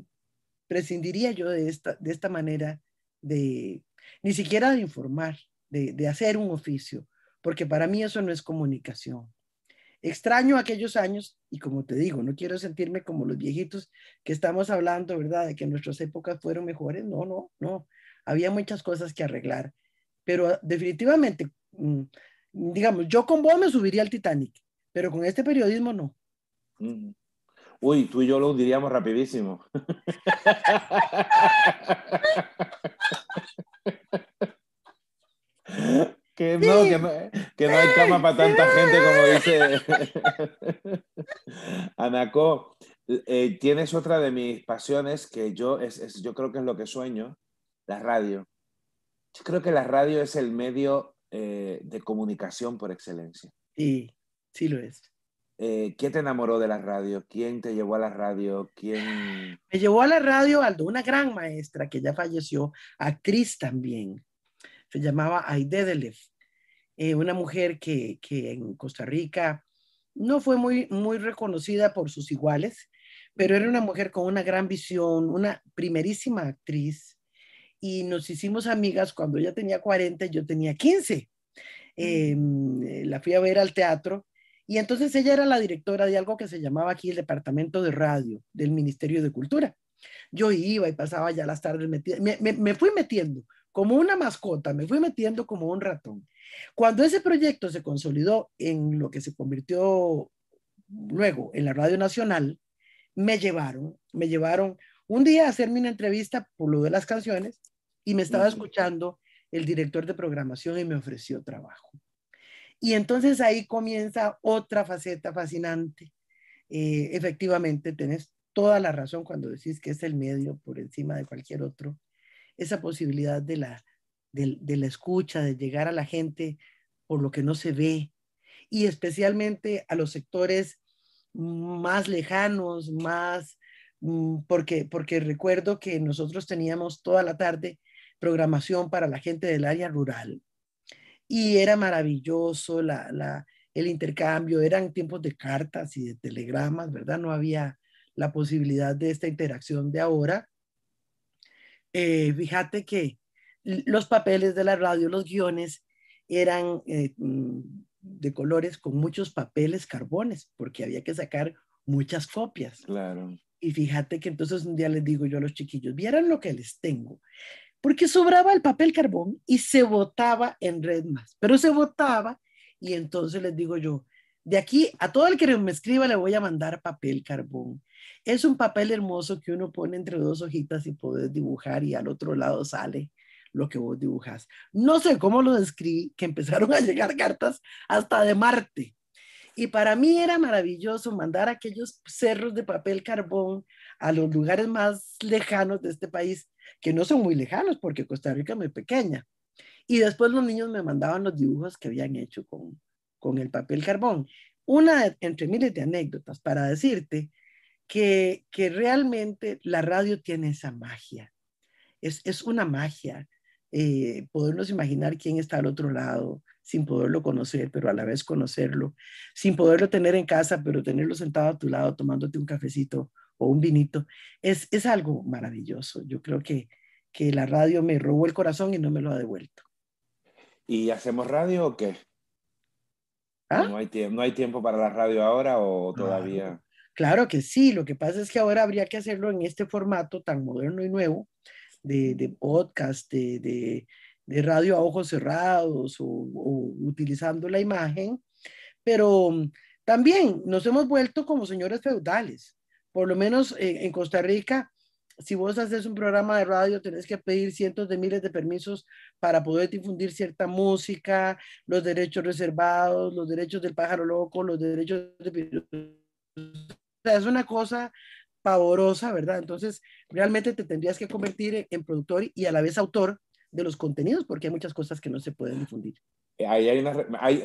prescindiría yo de esta, de esta manera de, ni siquiera de informar, de, de hacer un oficio, porque para mí eso no es comunicación. Extraño aquellos años y como te digo, no quiero sentirme como los viejitos que estamos hablando, ¿verdad? De que nuestras épocas fueron mejores. No, no, no. Había muchas cosas que arreglar. Pero definitivamente, mm, digamos, yo con vos me subiría al Titanic, pero con este periodismo no. Uy, tú y yo lo diríamos rapidísimo. que, no, que, no, que no hay cama para tanta gente como dice Anaco. Eh, tienes otra de mis pasiones que yo, es, yo creo que es lo que sueño, la radio. Yo creo que la radio es el medio eh, de comunicación por excelencia. Sí, sí lo es. Eh, ¿Qué te enamoró de la radio? ¿Quién te llevó a la radio? ¿Quién... Me llevó a la radio Aldo, una gran maestra que ya falleció, actriz también. Se llamaba Aide Delef, eh, una mujer que, que, en Costa Rica no fue muy, muy reconocida por sus iguales, pero era una mujer con una gran visión, una primerísima actriz. Y nos hicimos amigas cuando ella tenía 40 y yo tenía 15. Mm. Em, la fui a ver al teatro y entonces ella era la directora de algo que se llamaba aquí el Departamento de Radio del Ministerio de Cultura. Yo iba y pasaba ya las tardes metida, me, me, fui metiendo como una mascota, me fui metiendo como un ratón. Cuando ese proyecto se consolidó en lo que se convirtió luego en la Radio Nacional, me llevaron, me llevaron un día a hacerme una entrevista por lo de las canciones y me estaba escuchando el director de programación y me ofreció trabajo. Y entonces ahí comienza otra faceta fascinante. Eh, efectivamente, tenés toda la razón cuando decís que es el medio por encima de cualquier otro. Esa posibilidad de la, de, la escucha, de llegar a la gente por lo que no se ve. y especialmente a los sectores más lejanos, más, mm, porque, porque recuerdo que nosotros teníamos toda la tarde programación para la gente del área rural y era maravilloso la, la, el intercambio, eran tiempos de cartas y de telegramas, ¿verdad? No había la posibilidad de esta interacción de ahora. Eh, fíjate que los papeles de la radio, los guiones, eran eh, mm, de colores con muchos papeles carbones, porque había que sacar muchas copias. Claro. Y fíjate que entonces un día les digo yo a los chiquillos, vieran lo que les tengo, porque sobraba el papel carbón y se botaba en red más, pero se botaba y entonces les digo yo, de aquí a todo el que me escriba le voy a mandar papel carbón. Es un papel hermoso que uno pone entre dos hojitas y puedes dibujar y al otro lado sale lo que vos dibujas. No sé cómo lo describí, que empezaron a llegar cartas hasta de Marte. Y para mí era maravilloso mandar aquellos cerros de papel carbón a los lugares más lejanos de este país, que no son muy lejanos porque Costa Rica es muy pequeña. Y después los niños me mandaban los dibujos que habían hecho con, con el papel carbón. Una entre miles de anécdotas para decirte que, que realmente la radio tiene esa magia. Es, es una magia eh, podernos imaginar quién está al otro lado sin poderlo conocer, pero a la vez conocerlo, sin poderlo tener en casa, pero tenerlo sentado a tu lado tomándote un cafecito o un vinito, es, es algo maravilloso. Yo creo que, que la radio me robó el corazón y no me lo ha devuelto. ¿Y hacemos radio o qué? ¿Ah? ¿No, hay ¿No hay tiempo para la radio ahora o todavía? Claro que sí, lo que pasa es que ahora habría que hacerlo en este formato tan moderno y nuevo, de, podcast, de, radio a ojos cerrados o, utilizando la imagen, pero mm, también nos hemos vuelto como señores feudales. Por lo menos en Costa Rica, si vos haces un programa de radio, tenés que pedir cientos de miles de permisos para poder difundir cierta música, los derechos reservados, los derechos del pájaro loco, los derechos de... es una cosa pavorosa, ¿verdad? Entonces, realmente te tendrías que convertir en productor y a la vez autor de los contenidos, porque hay muchas cosas que no se pueden difundir. Eh, hay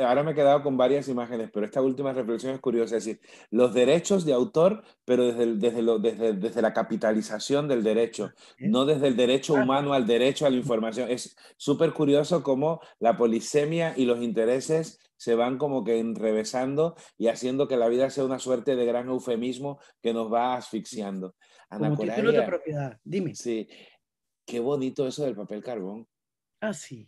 ahora me he quedado con varias imágenes, pero esta última reflexión es curiosa, es decir, los derechos de autor, pero desde, desde, lo, desde, desde, la capitalización del derecho, no desde el derecho humano al derecho a la información. Es súper curioso cómo la polisemia y los intereses se van como que enrevesando y haciendo que la vida sea una suerte de gran eufemismo que nos va asfixiando. Ana como títulos de propiedad, dime. Sí, qué bonito eso del papel carbón. Ah, sí.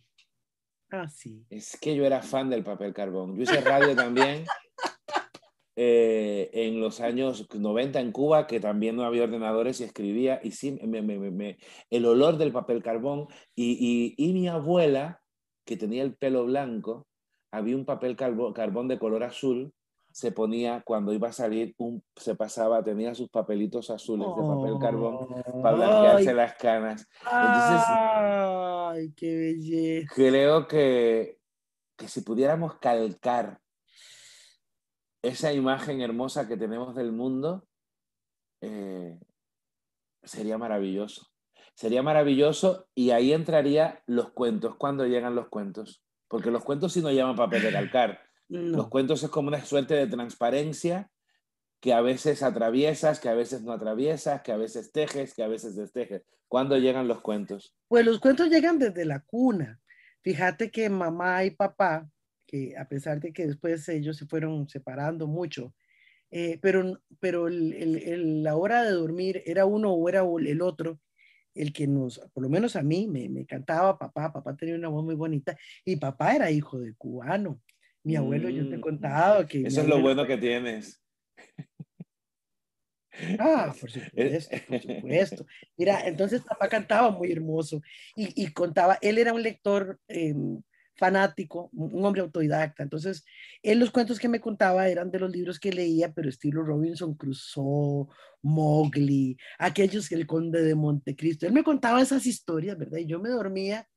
Ah, sí. Es que yo era fan del papel carbón. Yo hice radio también eh, en los años 90 en Cuba, que también no había ordenadores y escribía, y sí, me, el olor del papel carbón. Y, y, y mi abuela, que tenía el pelo blanco, había un papel carbón de color azul, se ponía cuando iba a salir, un, se pasaba, tenía sus papelitos azules de papel carbón para blanquearse las canas. Entonces, ¡Ay, qué belleza! Creo que, que si pudiéramos calcar esa imagen hermosa que tenemos del mundo, eh, sería maravilloso. Sería maravilloso y ahí entraría los cuentos. ¿Cuándo llegan los cuentos? Porque los cuentos sí no llaman papel de calcar. Los cuentos es como una suerte de transparencia que a veces atraviesas, que a veces no atraviesas, que a veces tejes, que a veces destejes. ¿Cuándo llegan los cuentos? Pues los cuentos llegan desde la cuna. Fíjate que mamá y papá, que a pesar de que después ellos se fueron separando mucho, eh, pero, pero la hora de dormir era uno o era el otro, el que nos, por lo menos a mí, me, me cantaba papá, papá tenía una voz muy bonita y papá era hijo de cubano. Mi abuelo, yo te he mm, contado que... Eso es lo bueno que tienes. Ah, por supuesto, por supuesto. Mira, entonces papá cantaba muy hermoso y, y contaba, él era un lector em, fanático, un hombre autodidacta. Entonces, él los cuentos que me contaba eran de los libros que leía, pero estilo Robinson Crusoe, Mowgli, aquellos que el conde de Montecristo. Él me contaba esas historias, ¿verdad? Y yo me dormía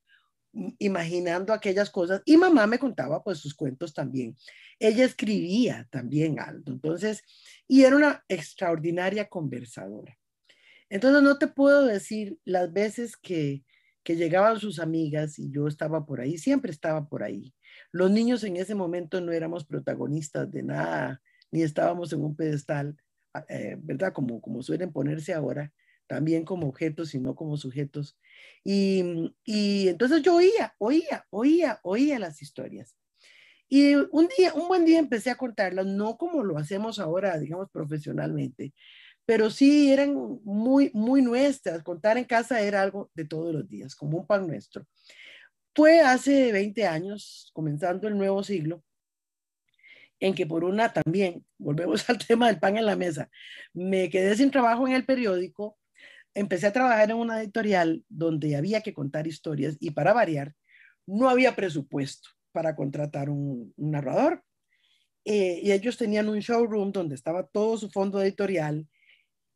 imaginando aquellas cosas y mamá me contaba pues sus cuentos también. Ella escribía también algo, entonces, y era una extraordinaria conversadora. Entonces no te puedo decir las veces que que llegaban sus amigas y yo estaba por ahí, siempre estaba por ahí. Los niños en ese momento no éramos protagonistas de nada, ni estábamos en un pedestal, eh, ¿verdad? Como, como suelen ponerse ahora, también como objetos y no como sujetos. Y, y entonces yo oía, oía, oía, oía las historias. Y un día, un buen día empecé a contarlas, no como lo hacemos ahora, digamos, profesionalmente, pero sí eran muy, muy nuestras. Contar en casa era algo de todos los días, como un pan nuestro. Fue hace 20 años, comenzando el nuevo siglo, en que por una también, volvemos al tema del pan en la mesa, me quedé sin trabajo en el periódico, empecé a trabajar en una editorial donde había que contar historias y para variar, no había presupuesto para contratar un, narrador. Eh, y ellos tenían un showroom donde estaba todo su fondo editorial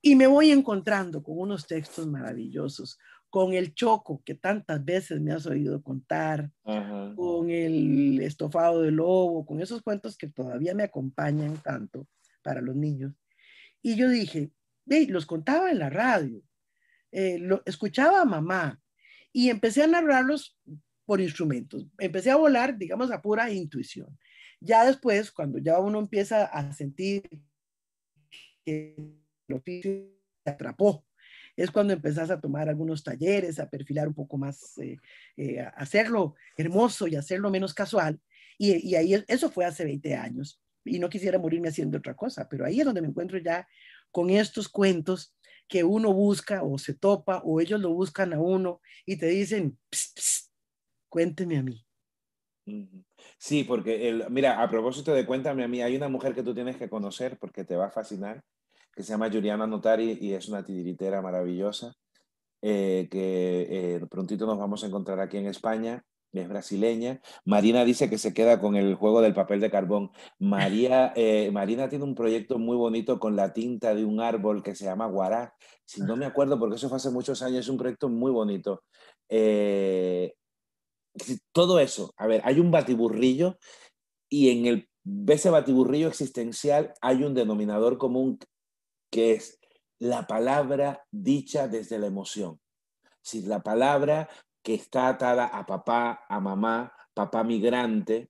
y me voy encontrando con unos textos maravillosos, con el choco que tantas veces me has oído contar, con el estofado de lobo, con esos cuentos que todavía me acompañan tanto para los niños. Y yo dije, hey, los contaba en la radio, eh, lo, escuchaba a mamá y empecé a narrarlos por instrumentos. Empecé a volar, digamos, a pura intuición. Ya después, cuando ya uno empieza a sentir que el oficio te atrapó, es cuando empezás a tomar algunos talleres, a perfilar un poco más, eh, eh, a hacerlo hermoso y hacerlo menos casual. Y, y, ahí eso fue hace 20 años. Y no quisiera morirme haciendo otra cosa, pero ahí es donde me encuentro ya con estos cuentos que uno busca o se topa o ellos lo buscan a uno y te dicen, cuénteme a mí. Sí, porque, el, mira, a propósito de cuéntame a mí, hay una mujer que tú tienes que conocer porque te va a fascinar, que se llama Juliana Notari y es una titiritera maravillosa, eh, que eh, prontito nos vamos a encontrar aquí en España es brasileña. Marina dice que se queda con el juego del papel de carbón. María, eh, Marina tiene un proyecto muy bonito con la tinta de un árbol que se llama Guará. Si no me acuerdo, porque eso fue hace muchos años, es un proyecto muy bonito. Eh, todo eso, a ver, hay un batiburrillo y en el, ese batiburrillo existencial hay un denominador común que es la palabra dicha desde la emoción. Si la palabra que está atada a papá, a mamá, papá migrante,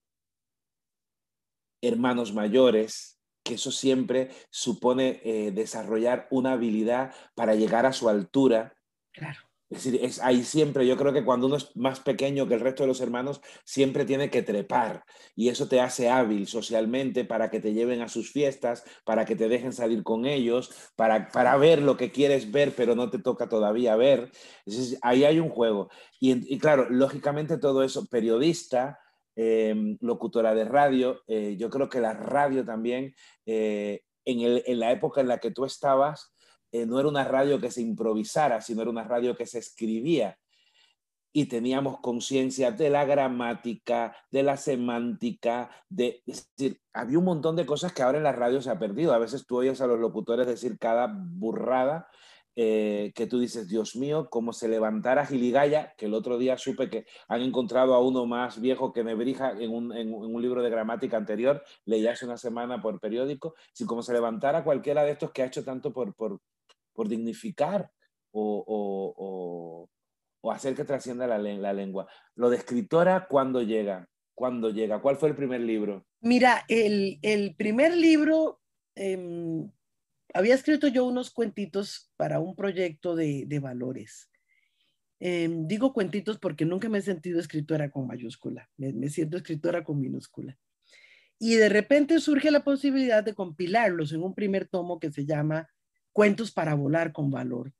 hermanos mayores, que eso siempre supone eh, desarrollar una habilidad para llegar a su altura. Claro. Es decir, es ahí siempre, yo creo que cuando uno es más pequeño que el resto de los hermanos, siempre tiene que trepar y eso te hace hábil socialmente para que te lleven a sus fiestas, para que te dejen salir con ellos, para, para ver lo que quieres ver, pero no te toca todavía ver. ahí hay un juego. Y, claro, lógicamente todo eso, periodista, em, locutora de radio, eh, yo creo que la radio también, eh, en, el, en la época en la que tú estabas, eh, no era una radio que se improvisara, sino era una radio que se escribía. Y teníamos conciencia de la gramática, de la semántica, de, es decir, había un montón de cosas que ahora en la radio se ha perdido. A veces tú oyes a los locutores decir cada burrada eh, que tú dices, Dios mío, como se levantara Giligaya, que el otro día supe que han encontrado a uno más viejo que Nebrija en un, en, un libro de gramática anterior, leí hace una semana por periódico, si como se levantara cualquiera de estos que ha hecho tanto por, por, por dignificar o, hacer que trascienda la, la, lengua. Lo de escritora, ¿cuándo llega? ¿Cuándo llega? ¿Cuál fue el primer libro? Mira, el, primer libro, em, había escrito yo unos cuentitos para un proyecto de, valores. Em, digo cuentitos porque nunca me he sentido escritora con mayúscula, me siento escritora con minúscula. Y de repente surge la posibilidad de compilarlos en un primer tomo que se llama cuentos para volar con valor.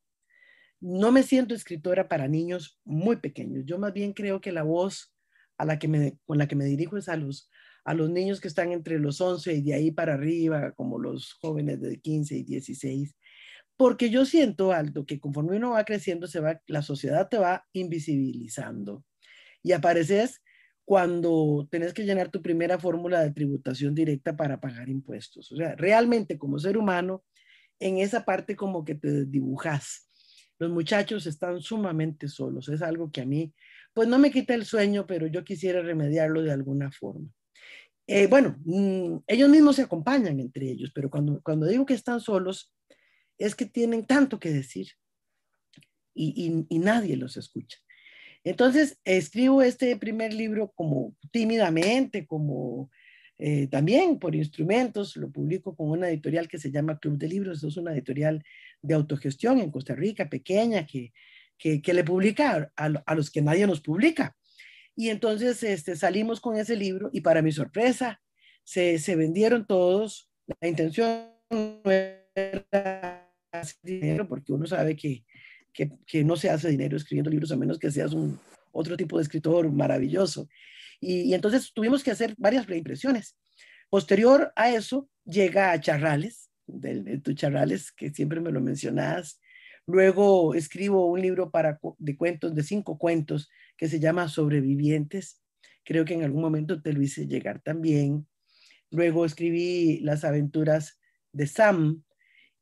No me siento escritora para niños muy pequeños. Yo más bien creo que la voz a la que me, con la que me dirijo es a los, a los niños que están entre los 11 y de ahí para arriba, como los jóvenes de 15 y 16. Porque yo siento, Aldo, que conforme uno va creciendo, se va, la sociedad te va invisibilizando. Y apareces cuando tenés que llenar tu primera fórmula de tributación directa para pagar impuestos. O sea, realmente como ser humano, en esa parte como que te dibujas. Los muchachos están sumamente solos. Es algo que a mí, pues no me quita el sueño, pero yo quisiera remediarlo de alguna forma. Eh, bueno, mm, ellos mismos se acompañan entre ellos, pero cuando, cuando digo que están solos, es que tienen tanto que decir y, y, nadie los escucha. Entonces, escribo este primer libro como tímidamente, como eh, también por instrumentos, lo publico con una editorial que se llama Club de Libros, es una editorial de autogestión en Costa Rica, pequeña, que, que, le publica a, a, los que nadie nos publica. Y entonces este, salimos con ese libro y para mi sorpresa, se, se vendieron todos. La intención no era hacer dinero porque uno sabe que, que, que, no se hace dinero escribiendo libros a menos que seas un otro tipo de escritor maravilloso. Y, entonces tuvimos que hacer varias reimpresiones. Posterior a eso llega a Charrales, del, de tu Charrales, que siempre me lo mencionas. Luego escribo un libro para, de cuentos, de cinco cuentos, que se llama Sobrevivientes. Creo que en algún momento te lo hice llegar también. Luego escribí Las aventuras de Sam,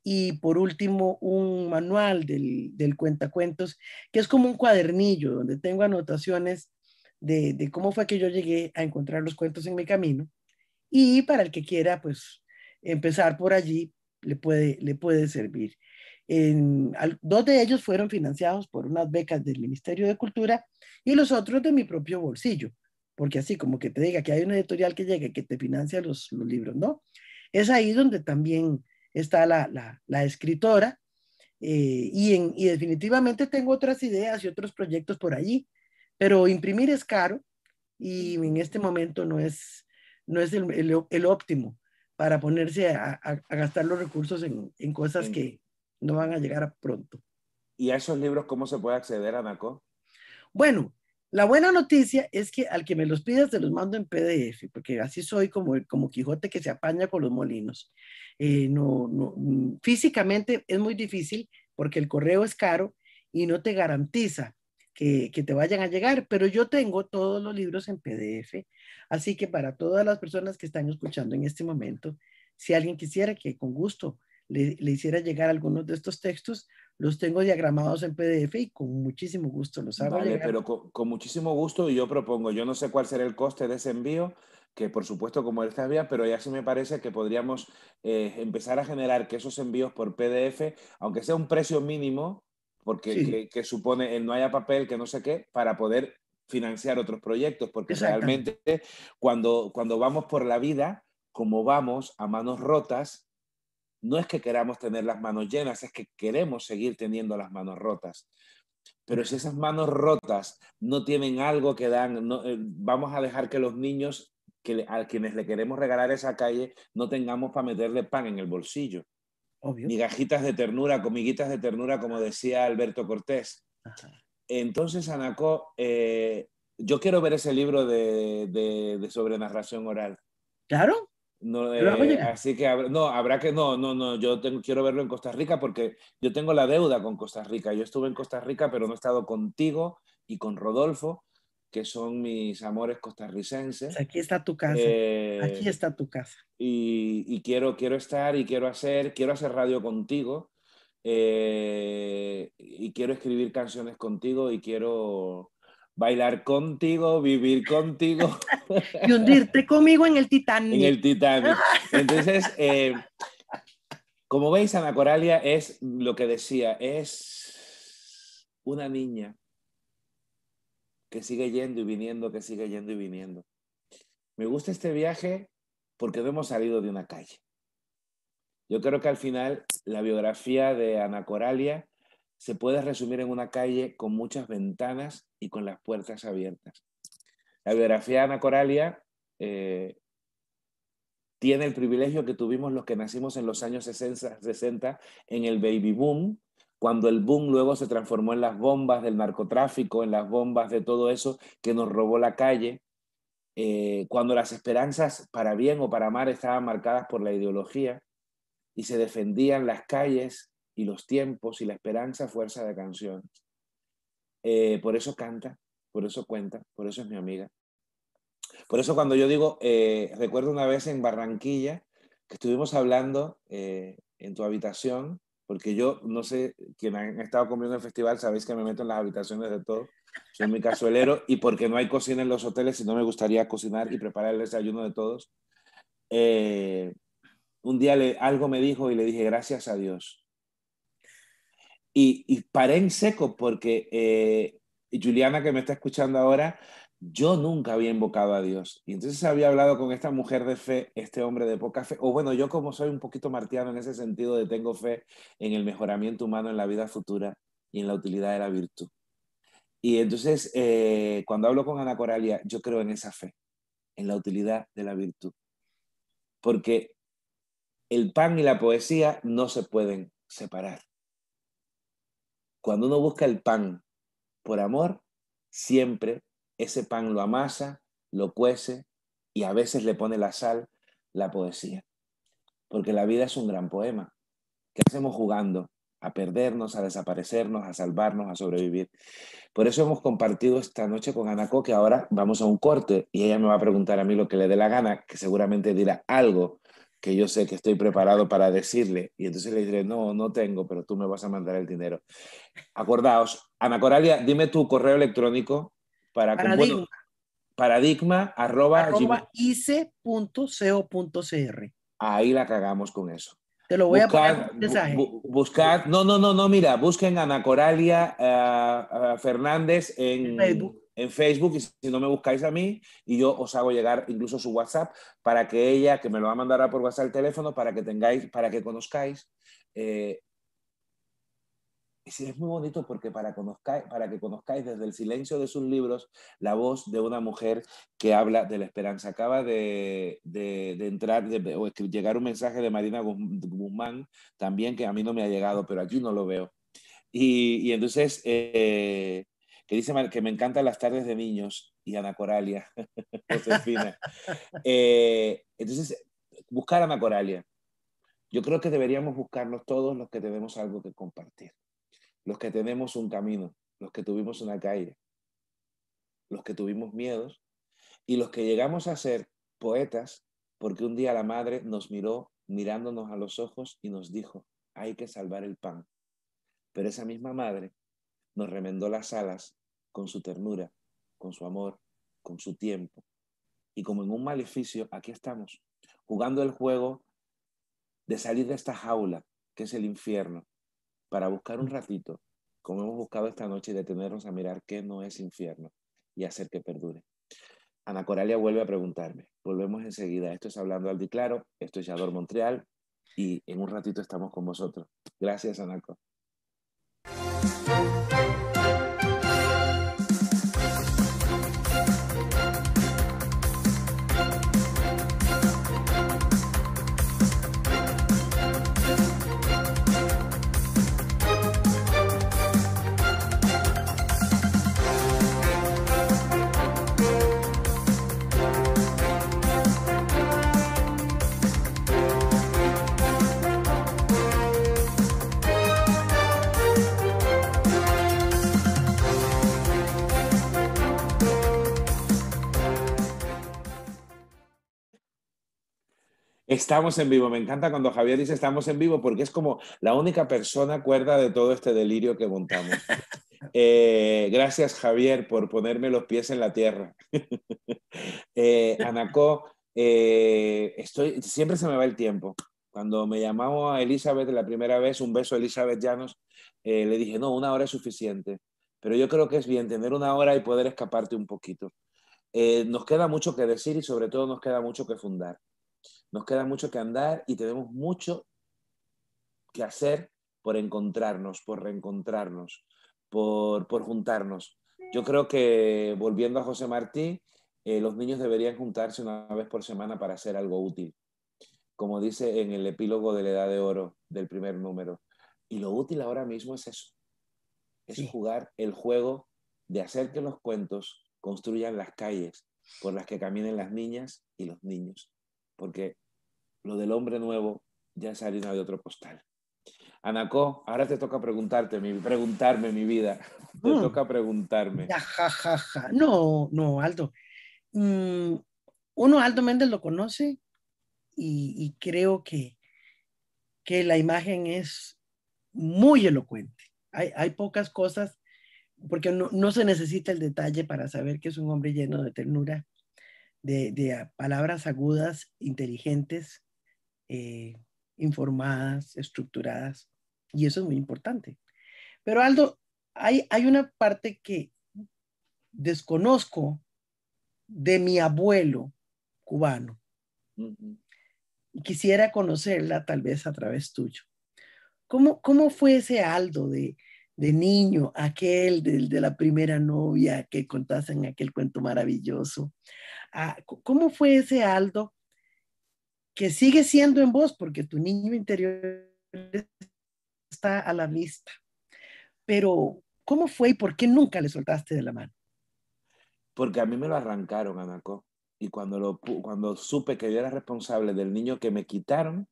y por último un manual del, del cuentacuentos, que es como un cuadernillo donde tengo anotaciones de, cómo fue que yo llegué a encontrar los cuentos en mi camino. Y para el que quiera, pues, empezar por allí, le puede, le puede servir. Dos de ellos fueron financiados por unas becas del Ministerio de Cultura y los otros de mi propio bolsillo, porque así como que te diga que hay una editorial que llegue que te financia los, libros, ¿no? Es ahí donde también está la, la, la escritora, eh, y, en, y, definitivamente tengo otras ideas y otros proyectos por allí, pero imprimir es caro y en este momento no es, no es el, el, el óptimo para ponerse a, a, a, gastar los recursos en, en cosas que no van a llegar a pronto. ¿Y a esos libros cómo se puede acceder, Anaco? Bueno, la buena noticia es que al que me los pidas te los mando en PDF, porque así soy como, como Quijote que se apaña con los molinos. Eh, no, no, físicamente es muy difícil porque el correo es caro y no te garantiza que, que, te vayan a llegar, pero yo tengo todos los libros en PDF, así que para todas las personas que están escuchando en este momento, si alguien quisiera que con gusto le, le hiciera llegar algunos de estos textos, los tengo diagramados en PDF y con muchísimo gusto los hago vale, llegar. pero con, con, muchísimo gusto y yo propongo, yo no sé cuál será el coste de ese envío, que por supuesto como él está bien, pero ya sí me parece que podríamos eh, empezar a generar que esos envíos por PDF, aunque sea un precio mínimo, porque sí. que, que, supone el no haya papel, que no sé qué, para poder financiar otros proyectos, porque realmente cuando, cuando vamos por la vida, como vamos a manos rotas, no es que queramos tener las manos llenas, es que queremos seguir teniendo las manos rotas. Pero si esas manos rotas no tienen algo que dan, no, eh, vamos a dejar que los niños que a quienes le queremos regalar esa calle no tengamos para meterle pan en el bolsillo. Obvio. Migajitas de ternura, comiguitas de ternura, como decía Alberto Cortés. Ajá. Entonces, Anaco, eh, yo quiero ver ese libro de, de, de sobre narración oral. Claro, no, eh, así que no, habrá que, no, no, no, yo tengo, quiero verlo en Costa Rica porque yo tengo la deuda con Costa Rica. Yo estuve en Costa Rica, pero no he estado contigo y con Rodolfo, que son mis amores costarricenses. Aquí está tu casa. Eh, Aquí está tu casa. Y, y, quiero, quiero estar y quiero hacer, quiero hacer radio contigo. Eh, y quiero escribir canciones contigo y quiero bailar contigo, vivir contigo. y hundirte conmigo en el Titanic. En el Titanic. Entonces, eh, como veis, Ana Coralia es lo que decía, es una niña que sigue yendo y viniendo, que sigue yendo y viniendo. Me gusta este viaje porque no hemos salido de una calle. Yo creo que al final la biografía de Ana Coralia se puede resumir en una calle con muchas ventanas y con las puertas abiertas. La biografía de Ana Coralia eh, tiene el privilegio que tuvimos los que nacimos en los años 60, 60 en el baby boom, cuando el boom luego se transformó en las bombas del narcotráfico, en las bombas de todo eso que nos robó la calle, eh, cuando las esperanzas para bien o para mal estaban marcadas por la ideología y se defendían las calles y los tiempos y la esperanza fuerza de canciones. Eh, por eso canta, por eso cuenta, por eso es mi amiga. Por eso cuando yo digo, eh, recuerdo una vez en Barranquilla que estuvimos hablando en tu habitación, porque yo no sé, quien ha estado conmigo en el festival, sabéis que me meto en las habitaciones de todo, soy muy cazuelero y porque no hay cocina en los hoteles y no me gustaría cocinar y preparar el desayuno de todos. Eh, un día algo me dijo y le dije gracias a Dios y, y paré en seco porque eh, Juliana que me está escuchando ahora, yo nunca había invocado a Dios. Y entonces había hablado con esta mujer de fe, este hombre de poca fe, o bueno, yo como soy un poquito martiano en ese sentido de tengo fe en el mejoramiento humano en la vida futura y en la utilidad de la virtud. Y entonces, eh, cuando hablo con Ana Coralia, yo creo en esa fe, en la utilidad de la virtud. Porque el pan y la poesía no se pueden separar. Cuando uno busca el pan por amor, siempre ese pan lo amasa, lo cuece y a veces le pone la sal, la poesía. Porque la vida es un gran poema. ¿Qué hacemos jugando? A perdernos, a desaparecernos, a salvarnos, a sobrevivir. Por eso hemos compartido esta noche con Anaco que ahora vamos a un corte y ella me va a preguntar a mí lo que le dé la gana, que seguramente dirá algo que yo sé que estoy preparado para decirle. Y entonces le diré, no, no tengo, pero tú me vas a mandar el dinero. Acordaos, Ana Coralia, dime tu correo electrónico para Paradigma. paradigma arroba, arroba ice.co.cr. Ahí la cagamos con eso. Te lo voy buscad, a poner en mensaje. bu- buscad, no, no, no, no, mira, busquen Ana Coralia eh, eh, Fernández en, En Facebook. en Facebook y si no me buscáis a mí y yo os hago llegar incluso su WhatsApp para que ella, que me lo va a mandar por WhatsApp el teléfono, para que tengáis, para que conozcáis. eh, es muy bonito porque para, conozcáis, para que conozcáis desde el silencio de sus libros la voz de una mujer que habla de la esperanza. Acaba de, de- de entrar de- o llegar un mensaje de Marina Guz- Guzmán también que a mí no me ha llegado, pero aquí no lo veo. Y, y entonces, eh, que dice que me encantan las tardes de niños y Ana Coralia, Josefina. Eh, entonces, buscar a Ana Coralia. Yo creo que deberíamos buscarnos todos los que tenemos algo que compartir, los que tenemos un camino, los que tuvimos una calle, los que tuvimos miedos y los que llegamos a ser poetas porque un día la madre nos miró mirándonos a los ojos y nos dijo, hay que salvar el pan. Pero esa misma madre nos remendó las alas con su ternura, con su amor, con su tiempo. Y como en un maleficio, aquí estamos, jugando el juego de salir de esta jaula, que es el infierno, para buscar un ratito, como hemos buscado esta noche, y detenernos a mirar qué no es infierno y hacer que perdure. Ana Coralia vuelve a preguntarme. Volvemos enseguida. Esto es Hablando y Claro, esto es Yador Montreal y en un ratito estamos con vosotros. Gracias, Anaco. Estamos en vivo. Me encanta cuando Javier dice estamos en vivo porque es como la única persona cuerda de todo este delirio que montamos. Eh, gracias, Javier, por ponerme los pies en la tierra. eh, Anacó, eh, estoy, siempre se me va el tiempo. Cuando me llamó a Elizabeth la primera vez, un beso a Elizabeth Llanos, eh, le dije, no, una hora es suficiente. Pero yo creo que es bien tener una hora y poder escaparte un poquito. Eh, nos queda mucho que decir y sobre todo nos queda mucho que fundar. Nos queda mucho que andar y tenemos mucho que hacer por encontrarnos, por reencontrarnos, por, por juntarnos. Yo creo que, volviendo a José Martí, eh, los niños deberían juntarse una vez por semana para hacer algo útil, como dice en el epílogo de la Edad de Oro del primer número. Y lo útil ahora mismo es eso, es Sí. jugar el juego de hacer que los cuentos construyan las calles por las que caminen las niñas y los niños, porque lo del hombre nuevo ya es harina de otro postal. Anacó, ahora te toca preguntarte, mi, preguntarme mi vida. Te Mm. toca preguntarme. Ja, ja, ja. No, no, Aldo. Mm, uno, Aldo Méndez lo conoce y, y creo que, que la imagen es muy elocuente. Hay, hay pocas cosas, porque no, no se necesita el detalle para saber que es un hombre lleno de ternura, de, de, palabras agudas, inteligentes, eh, informadas, estructuradas, y eso es muy importante. Pero Aldo, hay, hay una parte que desconozco de mi abuelo cubano. Y quisiera conocerla tal vez a través tuyo. ¿Cómo, cómo fue ese Aldo de, de niño, aquel del- de, la primera novia que contaste en aquel cuento maravilloso? Ah, ¿Cómo fue ese Aldo que sigue siendo en vos porque tu niño interior está a la vista? Pero, ¿cómo fue y por qué nunca le soltaste de la mano? Porque a mí me lo arrancaron, Anacó. Y cuando, lo, cuando supe que yo era responsable del niño que me quitaron,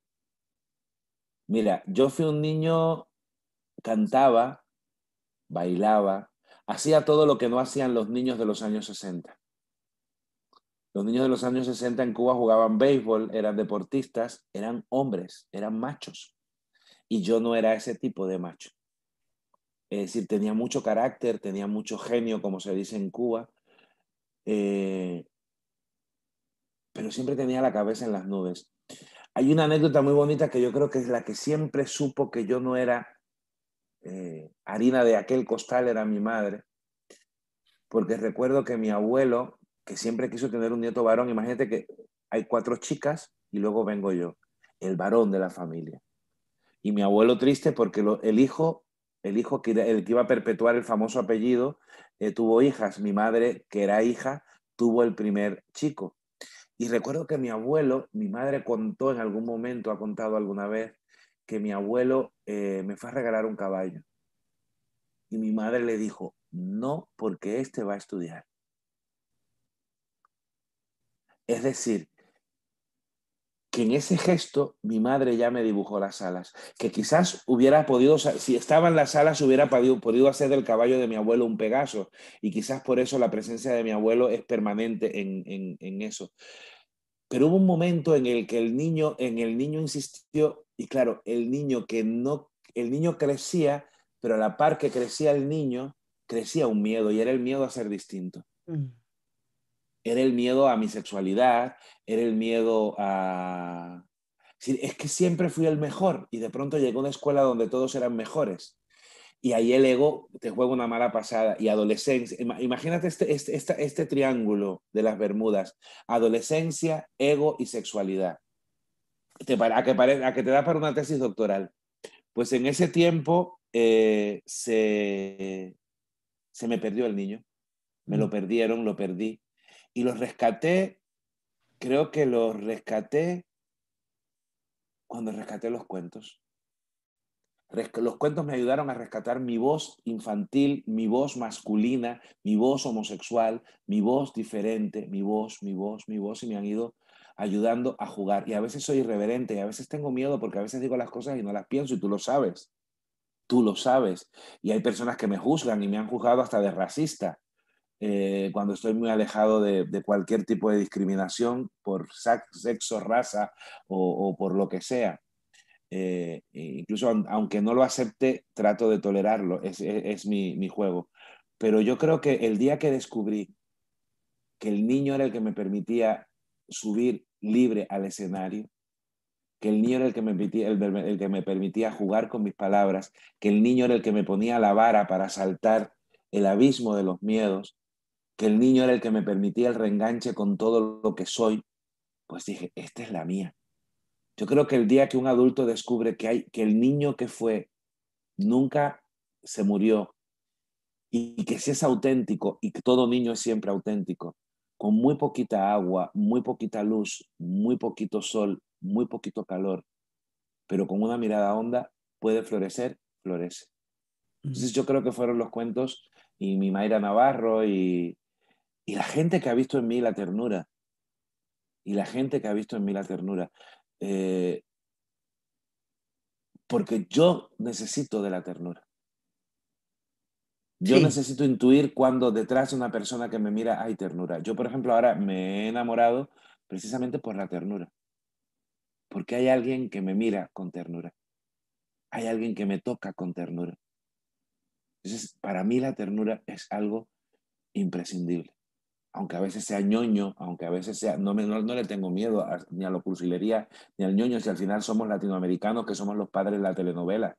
mira, yo fui un niño, cantaba, bailaba, hacía todo lo que no hacían los niños de los años 60. Los niños de los años 60 en Cuba jugaban béisbol, eran deportistas, eran hombres, eran machos. Y yo no era ese tipo de macho. Es decir, tenía mucho carácter, tenía mucho genio, como se dice en Cuba. eh, pero siempre tenía la cabeza en las nubes. Hay una anécdota muy bonita que yo creo que es la que siempre supo que yo no era eh, harina de aquel costal, era mi madre, porque recuerdo que mi abuelo, que siempre quiso tener un nieto varón, imagínate que hay cuatro chicas y luego vengo yo, el varón de la familia. Y mi abuelo triste porque el hijo, el hijo que, el que iba a perpetuar el famoso apellido, eh, tuvo hijas. Mi madre, que era hija, tuvo el primer chico. Y recuerdo que mi abuelo, mi madre contó en algún momento, ha contado alguna vez, que mi abuelo eh, me fue a regalar un caballo. Y mi madre le dijo, no, porque este va a estudiar. Es decir, que en ese gesto mi madre ya me dibujó las alas, que quizás hubiera podido, si estaba en las alas, hubiera podido, podido hacer del caballo de mi abuelo un Pegaso, y quizás por eso la presencia de mi abuelo es permanente en, en- en eso. Pero hubo un momento en el que el niño, en el niño insistió, y claro, el niño que no, el niño crecía, pero a la par que crecía el niño, crecía un miedo, y era el miedo a ser distinto Mm, era el miedo a mi sexualidad, era el miedo a... Es que siempre fui el mejor y de pronto llegó a una escuela donde todos eran mejores. Y ahí el ego te juega una mala pasada. Y adolescencia, ima- imagínate este, este, este triángulo de las Bermudas, adolescencia, ego y sexualidad. Te, para- a, que a que te da para una tesis doctoral. Pues en ese tiempo eh, se, se me perdió el niño. Me lo perdieron, lo perdí. Y lo rescaté, creo que lo rescaté cuando rescaté los cuentos. Los cuentos me ayudaron a rescatar mi voz infantil, mi voz masculina, mi voz homosexual, mi voz diferente, mi voz, mi voz, mi voz, y me han ido ayudando a jugar. Y a veces soy irreverente, y a veces tengo miedo porque a veces digo las cosas y no las pienso, y tú lo sabes. Tú lo sabes. Y hay personas que me juzgan y me han juzgado hasta de racista eh, cuando estoy muy alejado de, cualquier tipo de discriminación por sexo, raza o, por lo que sea. Eh, e incluso aun- aunque no lo acepte, trato de tolerarlo, es, es- es mi, mi juego. Pero yo creo que el día que descubrí que el niño era el que me permitía subir libre al escenario, que el niño era el que, me permitía, el, que me permitía jugar con mis palabras, que el niño era el que me ponía la vara para saltar el abismo de los miedos, que el niño era el que me permitía el reenganche con todo lo que soy, pues dije, esta es la mía. Yo creo que el día que un adulto descubre que, hay, que el niño que fue nunca se murió y que si es auténtico y que todo niño es siempre auténtico, con muy poquita agua, muy poquita luz, muy poquito sol, muy poquito calor, pero con una mirada honda, puede florecer, florece. Entonces yo creo que fueron los cuentos y mi Mayra Navarro y, y la gente que ha visto en mí la ternura. Y la gente que ha visto en mí la ternura. Eh, porque yo necesito de la ternura. Yo Sí. necesito intuir cuando detrás de una persona que me mira hay ternura. Yo, por ejemplo, ahora me he enamorado precisamente por la ternura. Porque hay alguien que me mira con ternura. Hay alguien que me toca con ternura. Entonces, para mí la ternura es algo imprescindible. Aunque a veces sea ñoño, aunque a veces sea... No, me, no, no le tengo miedo a- ni a la cursilería ni al ñoño, si al final somos latinoamericanos, que somos los padres de la telenovela.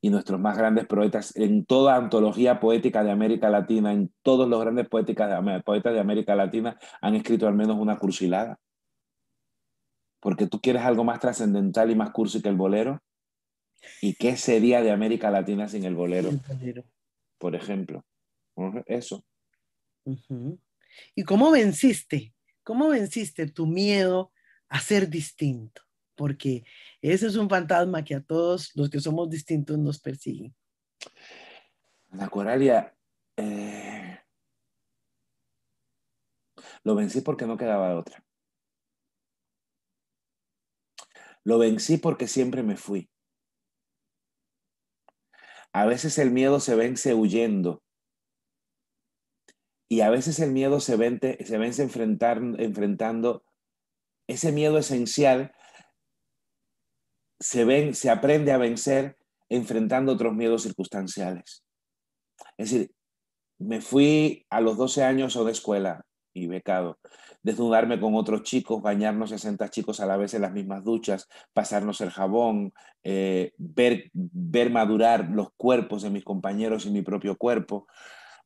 Y nuestros más grandes poetas, en toda antología poética de América Latina, en todos los grandes poéticas de, poetas de América Latina, han escrito al menos una cursilada. Porque tú quieres algo más trascendental y más cursi que el bolero. ¿Y qué sería de América Latina sin el bolero? Por ejemplo. Eso. ¿Y cómo venciste? ¿Cómo venciste tu miedo a ser distinto? Porque ese es un fantasma que a todos los que somos distintos nos persigue. La Coralia, eh, lo vencí porque no quedaba otra. Lo vencí porque siempre me fui. A veces el miedo se vence huyendo. Y a veces el miedo se, vence, se vence enfrentando ese miedo esencial se, ven, se aprende a vencer enfrentando otros miedos circunstanciales. Es decir, me fui a los 12 años a una escuela y becado, desnudarme con otros chicos, bañarnos 60 chicos a la vez en las mismas duchas, pasarnos el jabón, eh, ver, ver madurar los cuerpos de mis compañeros y mi propio cuerpo.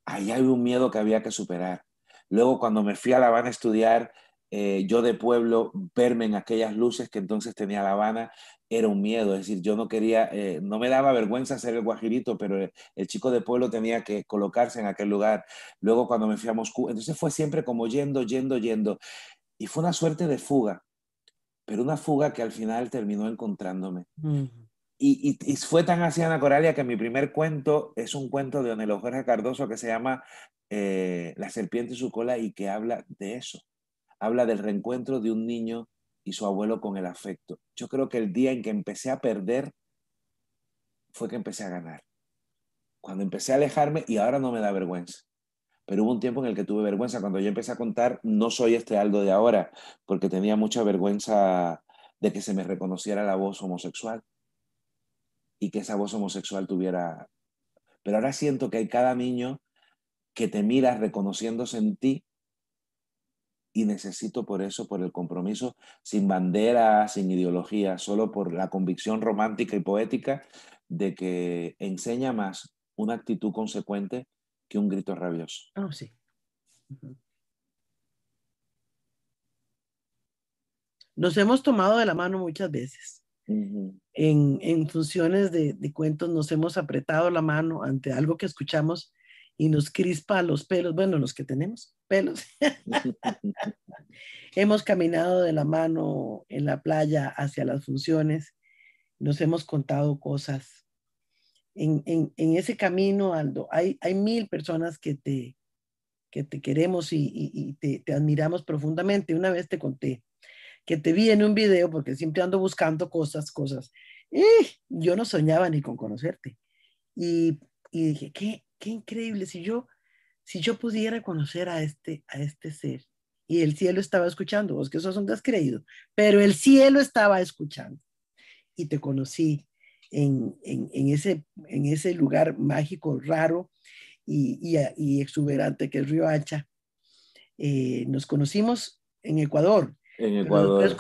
Ahí hay un miedo que había que superar. Luego, cuando me fui a La Habana a estudiar, eh, yo de pueblo, verme en aquellas luces que entonces tenía La Habana, era un miedo, es decir, yo no quería, eh, no me daba vergüenza ser el guajirito, pero el, chico de pueblo tenía que colocarse en aquel lugar. Luego cuando me fui a Moscú, entonces fue siempre como yendo, yendo, yendo. Y fue una suerte de fuga, pero una fuga que al final terminó encontrándome. y, y, fue tan así, Ana Coralia, que mi primer cuento es un cuento de Onelo Jorge Cardoso que se llama eh, La serpiente y su cola y que habla de eso. Habla del reencuentro de un niño y su abuelo con el afecto. Yo creo que el día en que empecé a perder fue que empecé a ganar. Cuando empecé a alejarme y ahora no me da vergüenza. Pero hubo un tiempo en el que tuve vergüenza. Cuando yo empecé a contar, no soy este Aldo de ahora, porque tenía mucha vergüenza de que se me reconociera la voz homosexual y que esa voz homosexual tuviera... Pero ahora siento que hay cada niño que te mira reconociéndose en ti y necesito por eso, por el compromiso, sin bandera, sin ideología, solo por la convicción romántica y poética de que enseña más una actitud consecuente que un grito rabioso. Oh, sí. Nos hemos tomado de la mano muchas veces. en, funciones de, de, cuentos nos hemos apretado la mano ante algo que escuchamos y nos crispa los pelos, bueno, los que tenemos pelos. hemos caminado de la mano en la playa hacia las funciones, nos hemos contado cosas. En, ese camino, Aldo, hay, hay mil personas que te, que te queremos y, te, admiramos profundamente. Una vez te conté que te vi en un video, porque siempre ando buscando cosas, cosas. Y yo no soñaba ni con conocerte. Y, y dije, ¿qué, qué increíble, si yo, si yo pudiera conocer a este, a este ser y el cielo estaba escuchando, vos que sos un descreído, pero el cielo estaba escuchando y te conocí en, ese, en ese lugar mágico, raro y, exuberante que es Río Hacha. Eh, nos conocimos en Ecuador. En Ecuador.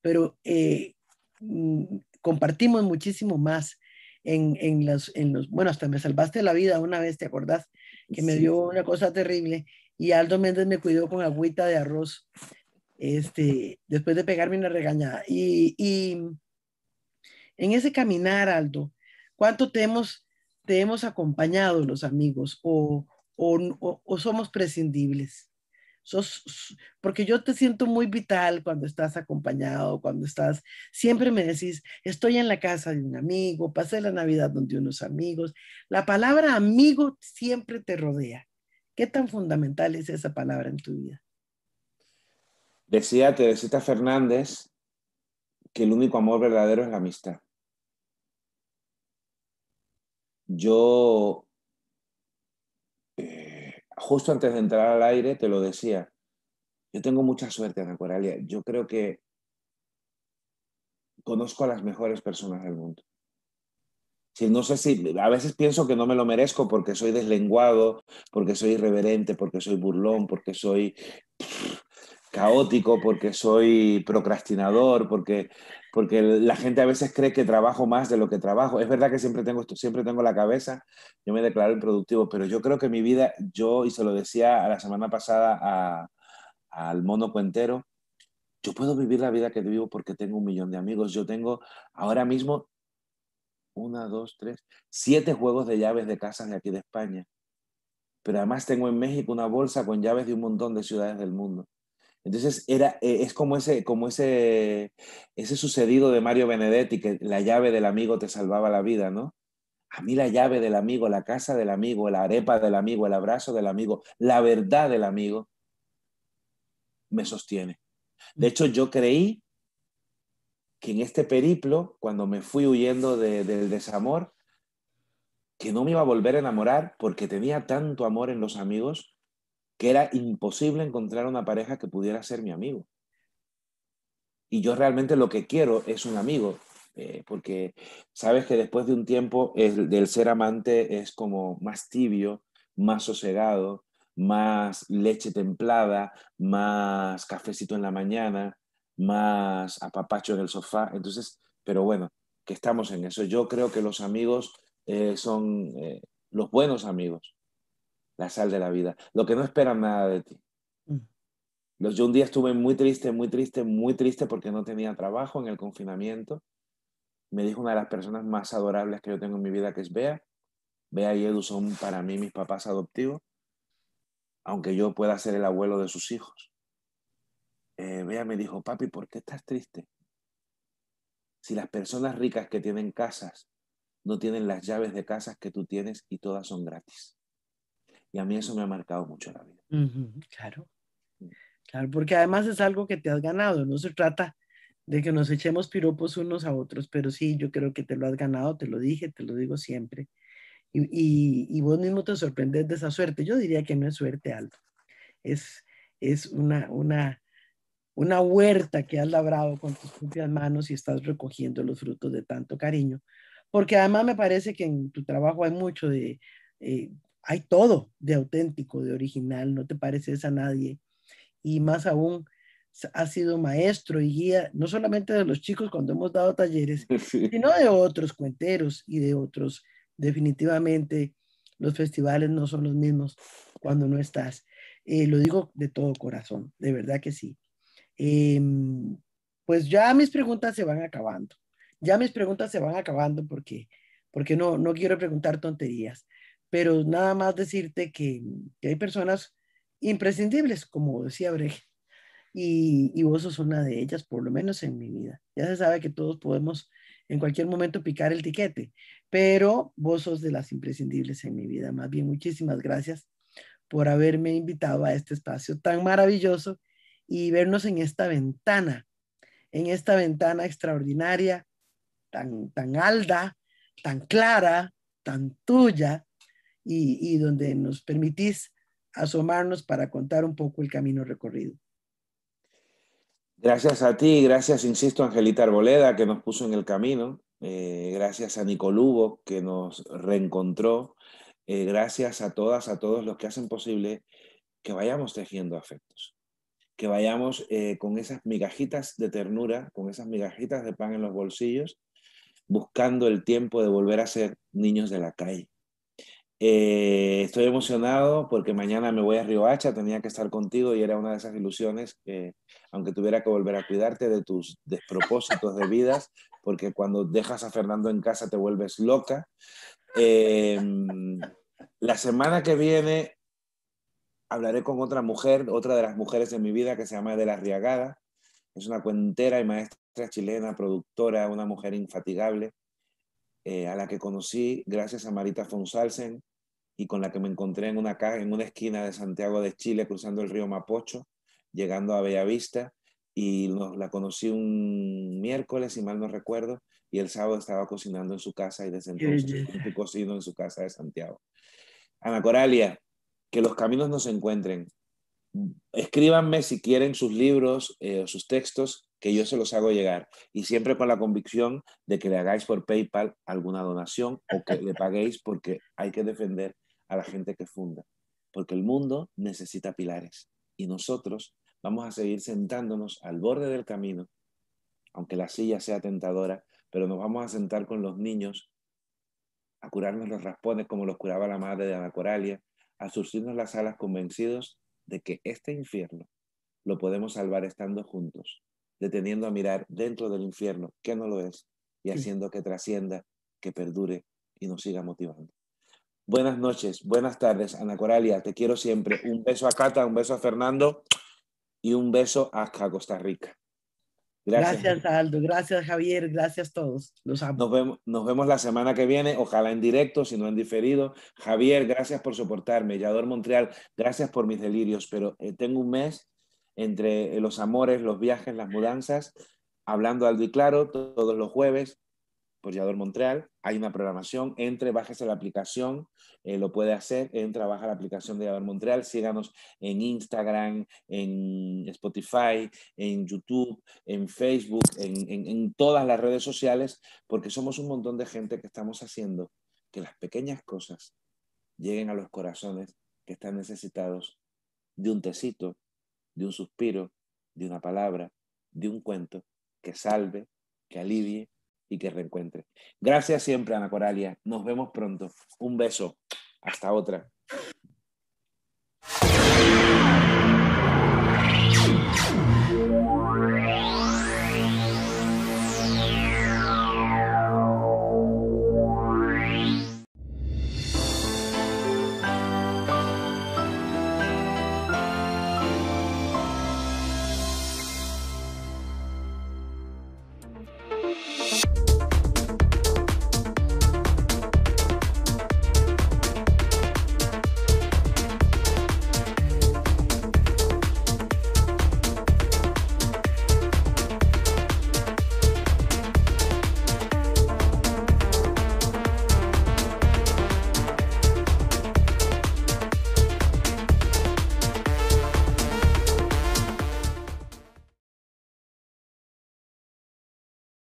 Pero, eh, mm, compartimos muchísimo más en, en, los, en los, bueno, hasta me salvaste la vida una vez, ¿te acordás? Que me dio una cosa terrible y Aldo Méndez me cuidó con agüita de arroz, este, después de pegarme una regañada. Y, y en ese caminar, Aldo, ¿cuánto te hemos, te hemos acompañado los amigos o, o, o somos prescindibles? Porque yo te siento muy vital cuando estás acompañado, cuando estás, siempre me decís, estoy en la casa de un amigo, pasé la Navidad donde unos amigos. La palabra amigo siempre te rodea. ¿Qué tan fundamental es esa palabra en tu vida? Decía Teresita Fernández que el único amor verdadero es la amistad. Yo justo antes de entrar al aire te lo decía. Yo tengo mucha suerte, Ana Coralia. Yo creo que conozco a las mejores personas del mundo. Si, no sé si, a veces pienso que no me lo merezco porque soy deslenguado, porque soy irreverente, porque soy burlón, porque soy... caótico, porque soy procrastinador, porque, porque la gente a veces cree que trabajo más de lo que trabajo. Es verdad que siempre tengo esto, siempre tengo la cabeza, yo me declaro improductivo, pero yo creo que mi vida, yo, y se lo decía a la semana pasada al mono cuentero, yo puedo vivir la vida que vivo porque tengo un millón de amigos. Yo tengo ahora mismo una, dos, tres, siete juegos de llaves de casas de aquí de España. Pero además tengo en México una bolsa con llaves de un montón de ciudades del mundo. Entonces era, eh, es como ese, como ese, ese sucedido de Mario Benedetti, que la llave del amigo te salvaba la vida, ¿no? A mí la llave del amigo, la casa del amigo, la arepa del amigo, el abrazo del amigo, la verdad del amigo, me sostiene. De hecho, yo creí que en este periplo, cuando me fui huyendo del desamor, que no me iba a volver a enamorar porque tenía tanto amor en los amigos que era imposible encontrar una pareja que pudiera ser mi amigo. Y yo realmente lo que quiero es un amigo, eh, porque sabes que después de un tiempo el, del ser amante es como más tibio, más sosegado, más leche templada, más cafecito en la mañana, más apapacho en el sofá. Entonces, pero bueno, que estamos en eso. Yo creo que los amigos eh, son eh, los buenos amigos, la sal de la vida, lo que no esperan nada de ti. Mm. Los, yo un día estuve muy triste, muy triste, muy triste porque no tenía trabajo en el confinamiento. Me dijo una de las personas más adorables que yo tengo en mi vida, que es Bea. Bea y Edu son para mí mis papás adoptivos aunque yo pueda ser el abuelo de sus hijos. Eh, Bea me dijo, papi, ¿por qué estás triste? Si las personas ricas que tienen casas no tienen las llaves de casas que tú tienes y todas son gratis. Y a mí eso me ha marcado mucho la vida. claro. Claro, porque además es algo que te has ganado. No se trata de que nos echemos piropos unos a otros, pero sí, yo creo que te lo has ganado, te lo dije, te lo digo siempre y, vos mismo te sorprendes de esa suerte. Yo diría que no es suerte, Aldo. Es, es una, una, una huerta que has labrado con tus propias manos y estás recogiendo los frutos de tanto cariño. Porque además me parece que en tu trabajo hay mucho de, eh, hay todo de auténtico, de original, no te pareces a nadie. Y más aún, has sido maestro y guía, no solamente de los chicos cuando hemos dado talleres, sino de otros cuenteros y de otros definitivamente los festivales no son los mismos cuando no estás. Eh, lo digo de todo corazón, de verdad que sí. Em, pues ya mis preguntas se van acabando. Ya mis preguntas se van acabando porque, porque no, no quiero preguntar tonterías, pero nada más decirte que, hay personas imprescindibles, como decía Brecht, y, y vos sos una de ellas, por lo menos en mi vida. Ya se sabe que todos podemos en cualquier momento picar el tiquete, pero vos sos de las imprescindibles en mi vida. Más bien, muchísimas gracias por haberme invitado a este espacio tan maravilloso y vernos en esta ventana, en esta ventana extraordinaria, tan, tan alta, tan clara, tan tuya, y, donde nos permitís asomarnos para contar un poco el camino recorrido. Gracias a ti, gracias, insisto, Angelita Arboleda, que nos puso en el camino. Eh, gracias a Nicolubo, que nos reencontró. Eh, gracias a todas, a todos los que hacen posible que vayamos tejiendo afectos. Que vayamos eh, con esas migajitas de ternura, con esas migajitas de pan en los bolsillos, buscando el tiempo de volver a ser niños de la calle. Eh, estoy emocionado porque mañana me voy a Riohacha, tenía que estar contigo y era una de esas ilusiones, que, aunque tuviera que volver a cuidarte de tus despropósitos de vidas, porque cuando dejas a Fernando en casa te vuelves loca. Em, la semana que viene hablaré con otra mujer, otra de las mujeres de mi vida que se llama De la Riagada. Es una cuentera y maestra chilena, productora, una mujer infatigable eh, a la que conocí gracias a Marita Fonsalsen y con la que me encontré en una, en una esquina de Santiago de Chile, cruzando el río Mapocho, llegando a Bellavista, y la conocí un miércoles, si mal no recuerdo, y el sábado estaba cocinando en su casa y desde entonces cocino en su casa de Santiago. Ana Coralia, que los caminos nos encuentren. Escríbanme si quieren sus libros eh, o sus textos que yo se los hago llegar. Y siempre con la convicción de que le hagáis por PayPal alguna donación o que le paguéis porque hay que defender a la gente que funda, porque el mundo necesita pilares y nosotros vamos a seguir sentándonos al borde del camino, aunque la silla sea tentadora, pero nos vamos a sentar con los niños a curarnos los raspones como los curaba la madre de Ana Coralia, a surcirnos las alas convencidos de que este infierno lo podemos salvar estando juntos, deteniendo a mirar dentro del infierno, que no lo es, y haciendo que trascienda, que perdure y nos siga motivando. Buenas noches, buenas tardes, Ana Coralia, te quiero siempre. Un beso a Cata, un beso a Fernando y un beso hasta Costa Rica. Gracias. gracias. Aldo, gracias Javier, gracias a todos. Los amo. Nos vemos, nos vemos la semana que viene, ojalá en directo, si no en diferido. Javier, gracias por soportarme. Yador Montreal, gracias por mis delirios, pero eh, tengo un mes entre los amores, los viajes, las mudanzas, hablando algo y claro todos los jueves por Yador Montreal. Hay una programación, entre, bájese la aplicación, eh, lo puede hacer, entra, baja la aplicación de Yador Montreal, síganos en Instagram, en Spotify, en YouTube, en Facebook, en, en todas las redes sociales, porque somos un montón de gente que estamos haciendo que las pequeñas cosas lleguen a los corazones que están necesitados de un tecito, de un suspiro, de una palabra, de un cuento que salve, que alivie y que reencuentre. Gracias siempre, Ana Coralia. Nos vemos pronto. Un beso. Hasta otra.